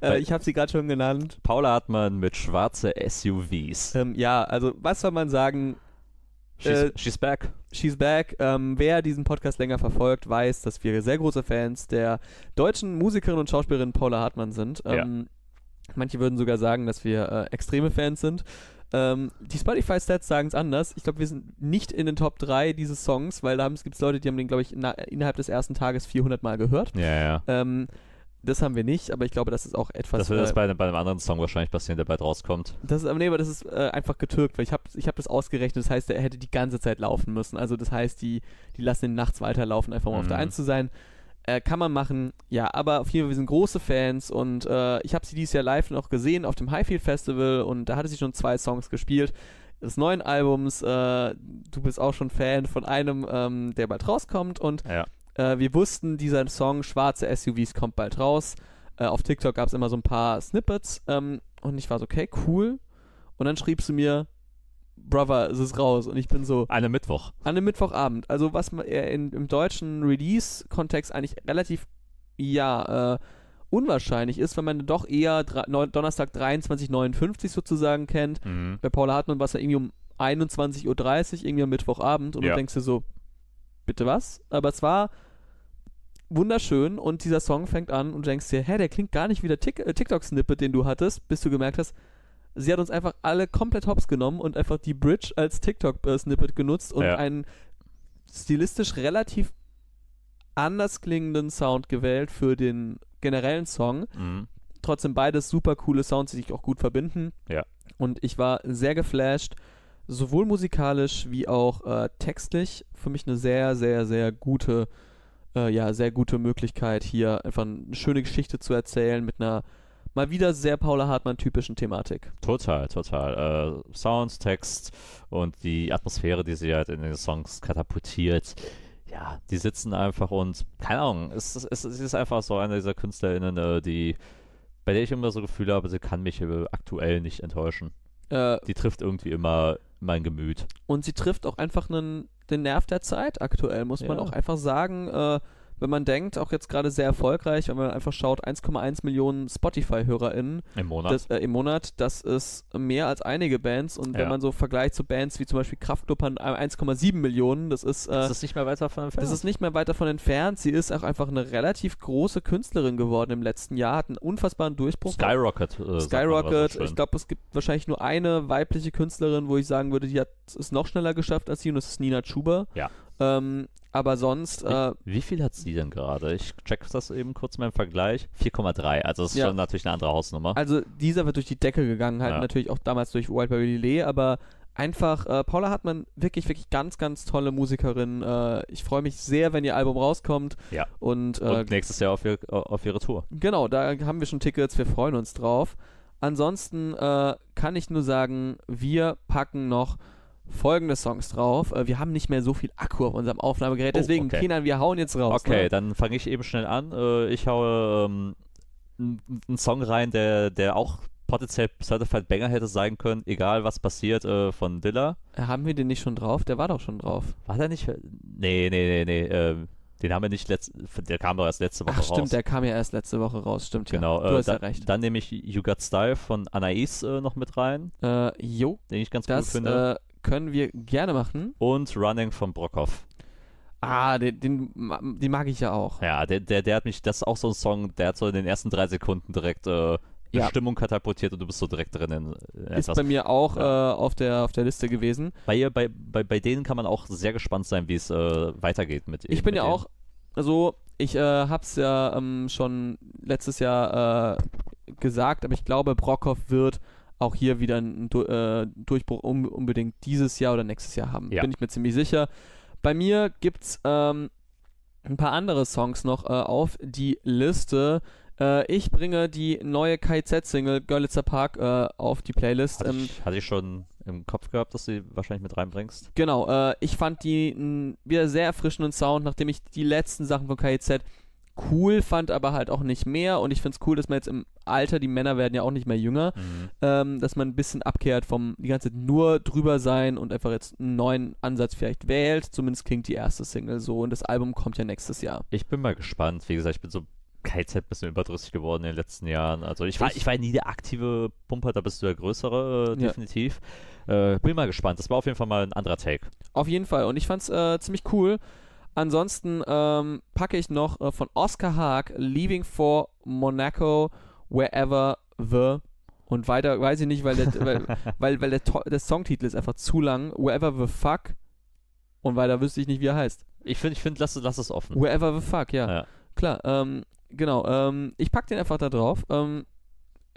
Äh, ich habe sie gerade schon genannt. Paula Hartmann mit schwarze SUVs. Ähm, ja, also was soll man sagen? She's, äh, she's back. She's back. Ähm, wer diesen Podcast länger verfolgt, weiß, dass wir sehr große Fans der deutschen Musikerin und Schauspielerin Paula Hartmann sind. Ähm, ja. Manche würden sogar sagen, dass wir äh, extreme Fans sind. Ähm, die Spotify-Stats sagen es anders. Ich glaube, wir sind nicht in den Top 3 dieses Songs, weil da gibt es Leute, die haben den, glaube ich, innerhalb des ersten Tages 400 Mal gehört. Ja, ja. Ähm, das haben wir nicht, aber ich glaube, das ist auch etwas. Das wird das äh, bei, bei, einem anderen Song wahrscheinlich passieren, der bald rauskommt. Das ist, nee, aber das ist äh, einfach getürkt, weil ich habe ich hab das ausgerechnet. Das heißt, er hätte die ganze Zeit laufen müssen. Also, das heißt, die, die lassen ihn nachts weiterlaufen, einfach um mhm. auf der 1 zu sein. Äh, kann man machen, ja, aber auf jeden Fall, wir sind große Fans und äh, ich habe sie dieses Jahr live noch gesehen auf dem Highfield Festival und da hatte sie schon zwei Songs gespielt des neuen Albums. Äh, du bist auch schon Fan von einem, ähm, der bald rauskommt und ja. Äh, wir wussten, dieser Song Schwarze SUVs kommt bald raus. Äh, auf TikTok gab es immer so ein paar Snippets ähm, und ich war so, okay, cool. Und dann schriebst du mir, Brother, es ist raus. Und ich bin so. An einem Mittwoch. An einem Mittwochabend. Also, was in, im deutschen Release-Kontext eigentlich relativ, ja, äh, unwahrscheinlich ist, wenn man doch eher Donnerstag 23.59 sozusagen kennt. Mhm. Bei Paula Hartmann war es ja irgendwie um 21.30 Uhr, irgendwie am Mittwochabend. Und ja. du denkst dir so, bitte was? Aber es war wunderschön und dieser Song fängt an und denkst dir, hä, der klingt gar nicht wie der äh, TikTok-Snippet, den du hattest, bis du gemerkt hast, sie hat uns einfach alle komplett hops genommen und einfach die Bridge als TikTok-Snippet genutzt und ja. einen stilistisch relativ anders klingenden Sound gewählt für den generellen Song. Mhm. Trotzdem beides super coole Sounds, die sich auch gut verbinden. Ja. Und ich war sehr geflasht, sowohl musikalisch wie auch äh, textlich. Für mich eine sehr, sehr, sehr gute äh, ja, sehr gute Möglichkeit, hier einfach eine schöne Geschichte zu erzählen mit einer mal wieder sehr Paula Hartmann-typischen Thematik. Total, total. Äh, Sounds, Text und die Atmosphäre, die sie halt in den Songs katapultiert. Ja, die sitzen einfach und, keine Ahnung, es, es, es ist einfach so eine dieser KünstlerInnen, äh, die, bei der ich immer so Gefühl habe, sie kann mich aktuell nicht enttäuschen. Äh, die trifft irgendwie immer mein Gemüt. Und sie trifft auch einfach einen den Nerv der Zeit aktuell, muss man auch einfach sagen. Äh, wenn man denkt, auch jetzt gerade sehr erfolgreich, wenn man einfach schaut, 1,1 Millionen Spotify-HörerInnen im Monat. Das, äh, im Monat, das ist mehr als einige Bands und ja. wenn man so vergleicht zu Bands wie zum Beispiel Kraftklub 1,7 Millionen, das ist, äh, das ist nicht mehr weiter von entfernt. Das ist nicht mehr weit davon entfernt. Sie ist auch einfach eine relativ große Künstlerin geworden im letzten Jahr, hat einen unfassbaren Durchbruch. Skyrocket. Äh, Skyrocket. So ich glaube, es gibt wahrscheinlich nur eine weibliche Künstlerin, wo ich sagen würde, die hat es noch schneller geschafft als sie und das ist Nina Chuba. Ja. Ähm, aber sonst. Äh, wie, viel hat sie denn gerade? Ich check das eben kurz mal im Vergleich. 4,3. Also, das ist ja. schon natürlich eine andere Hausnummer. Also, dieser wird durch die Decke gegangen, halt ja. natürlich auch damals durch Wildberry Lillet, aber einfach, äh, Paula Hartmann, wirklich, wirklich ganz, ganz tolle Musikerin. Äh, ich freue mich sehr, wenn ihr Album rauskommt. Ja. Und, äh, und nächstes Jahr auf, ihr, auf ihre Tour. Genau, da haben wir schon Tickets, wir freuen uns drauf. Ansonsten äh, kann ich nur sagen, wir packen noch folgende Songs drauf. Äh, wir haben nicht mehr so viel Akku auf unserem Aufnahmegerät, Oh, deswegen, okay. Kenan, wir hauen jetzt raus. Okay, Ne? dann fange ich eben schnell an. Äh, ich haue ähm, einen Song rein, der, der auch potenziell Certified Banger hätte sein können, egal was passiert, äh, von Dilla. Haben wir den nicht schon drauf? Der war doch schon drauf. War der nicht? Nee, nee, nee, nee. ähm, den haben wir nicht letzt, der kam doch erst letzte Woche Ach stimmt, raus. der kam ja erst letzte Woche raus, stimmt genau, ja. Du äh, hast da, ja recht. Dann nehme ich You Got Style von Anais äh, noch mit rein, Äh, jo, den ich ganz das cool finde. Können wir gerne machen. Und Running von Brockhoff. Ah, den, den, den mag ich ja auch. Ja, der, der, der hat mich, das ist auch so ein Song, der hat so in den ersten drei Sekunden direkt äh, Ja. Stimmung katapultiert und du bist so direkt drin in, in Ist etwas. bei mir auch Ja. äh, auf, der, auf der Liste gewesen. Bei, ihr, bei, bei, bei denen kann man auch sehr gespannt sein, wie es äh, weitergeht mit Ich bin mit ja denen. auch, also ich äh, hab's ja ähm, schon letztes Jahr äh, gesagt, aber ich glaube, Brockhoff wird auch hier wieder einen äh, Durchbruch un unbedingt dieses Jahr oder nächstes Jahr haben. Ja. Bin ich mir ziemlich sicher. Bei mir gibt's ähm, ein paar andere Songs noch äh, auf die Liste. Äh, ich bringe die neue KZ-Single Görlitzer Park äh, auf die Playlist. Hatte, Ähm, ich, hatte ich schon im Kopf gehabt, dass du die wahrscheinlich mit reinbringst. Genau, äh, ich fand die n, wieder sehr erfrischenden Sound, nachdem ich die letzten Sachen von KIZ cool fand, aber halt auch nicht mehr. Und ich finde es cool, dass man jetzt im Alter, die Männer werden ja auch nicht mehr jünger, ähm, dass man ein bisschen abkehrt vom die ganze Zeit nur drüber sein und einfach jetzt einen neuen Ansatz vielleicht wählt. Zumindest klingt die erste Single so und das Album kommt ja nächstes Jahr. Ich bin mal gespannt. Wie gesagt, ich bin so KZ ein bisschen überdrüssig geworden in den letzten Jahren. Also ich war, Ich- war nie der aktive Pumper, da bist du der größere, äh, Ja. definitiv. Äh, bin mal gespannt. Das war auf jeden Fall mal ein anderer Take. Auf jeden Fall. Und ich fand's äh, ziemlich cool. Ansonsten ähm, packe ich noch äh, von Oscar Haag Leaving for Monaco, Wherever the. Und weiter weiß ich nicht, weil der, weil, [LAUGHS] weil, weil der, der Songtitel ist einfach zu lang. Wherever the fuck. Und weiter wüsste ich nicht, wie er heißt. Ich finde, ich find, lass, lass es offen. Wherever the fuck, ja. Ja. Klar, ähm, genau. Ähm, ich pack den einfach da drauf. Ähm,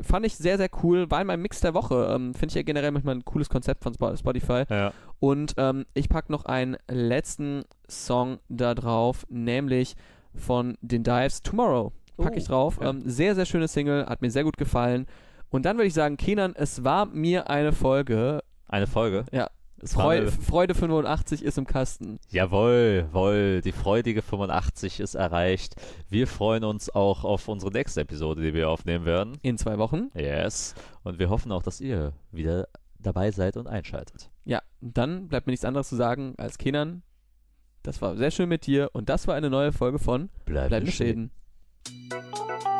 fand ich sehr, sehr cool. War in meinem Mix der Woche. Ähm, Finde ich ja generell manchmal ein cooles Konzept von Spo- Spotify. Ja. Und ähm, ich packe noch einen letzten Song da drauf, nämlich von den Dives Tomorrow. Packe Oh, ich drauf. ja. Ähm, sehr, sehr schöne Single, hat mir sehr gut gefallen. Und dann würde ich sagen, Kenan, es war mir eine Folge. Eine Folge. Ja. Freu eine- Freude 85 ist im Kasten. Jawohl, wohl, die freudige 85 ist erreicht. Wir freuen uns auch auf unsere nächste Episode, die wir aufnehmen werden. In zwei Wochen. Yes. Und wir hoffen auch, dass ihr wieder dabei seid und einschaltet. Ja, dann bleibt mir nichts anderes zu sagen als Kenan. Das war sehr schön mit dir und das war eine neue Folge von Bleibt Bleib bestehen. Schäden.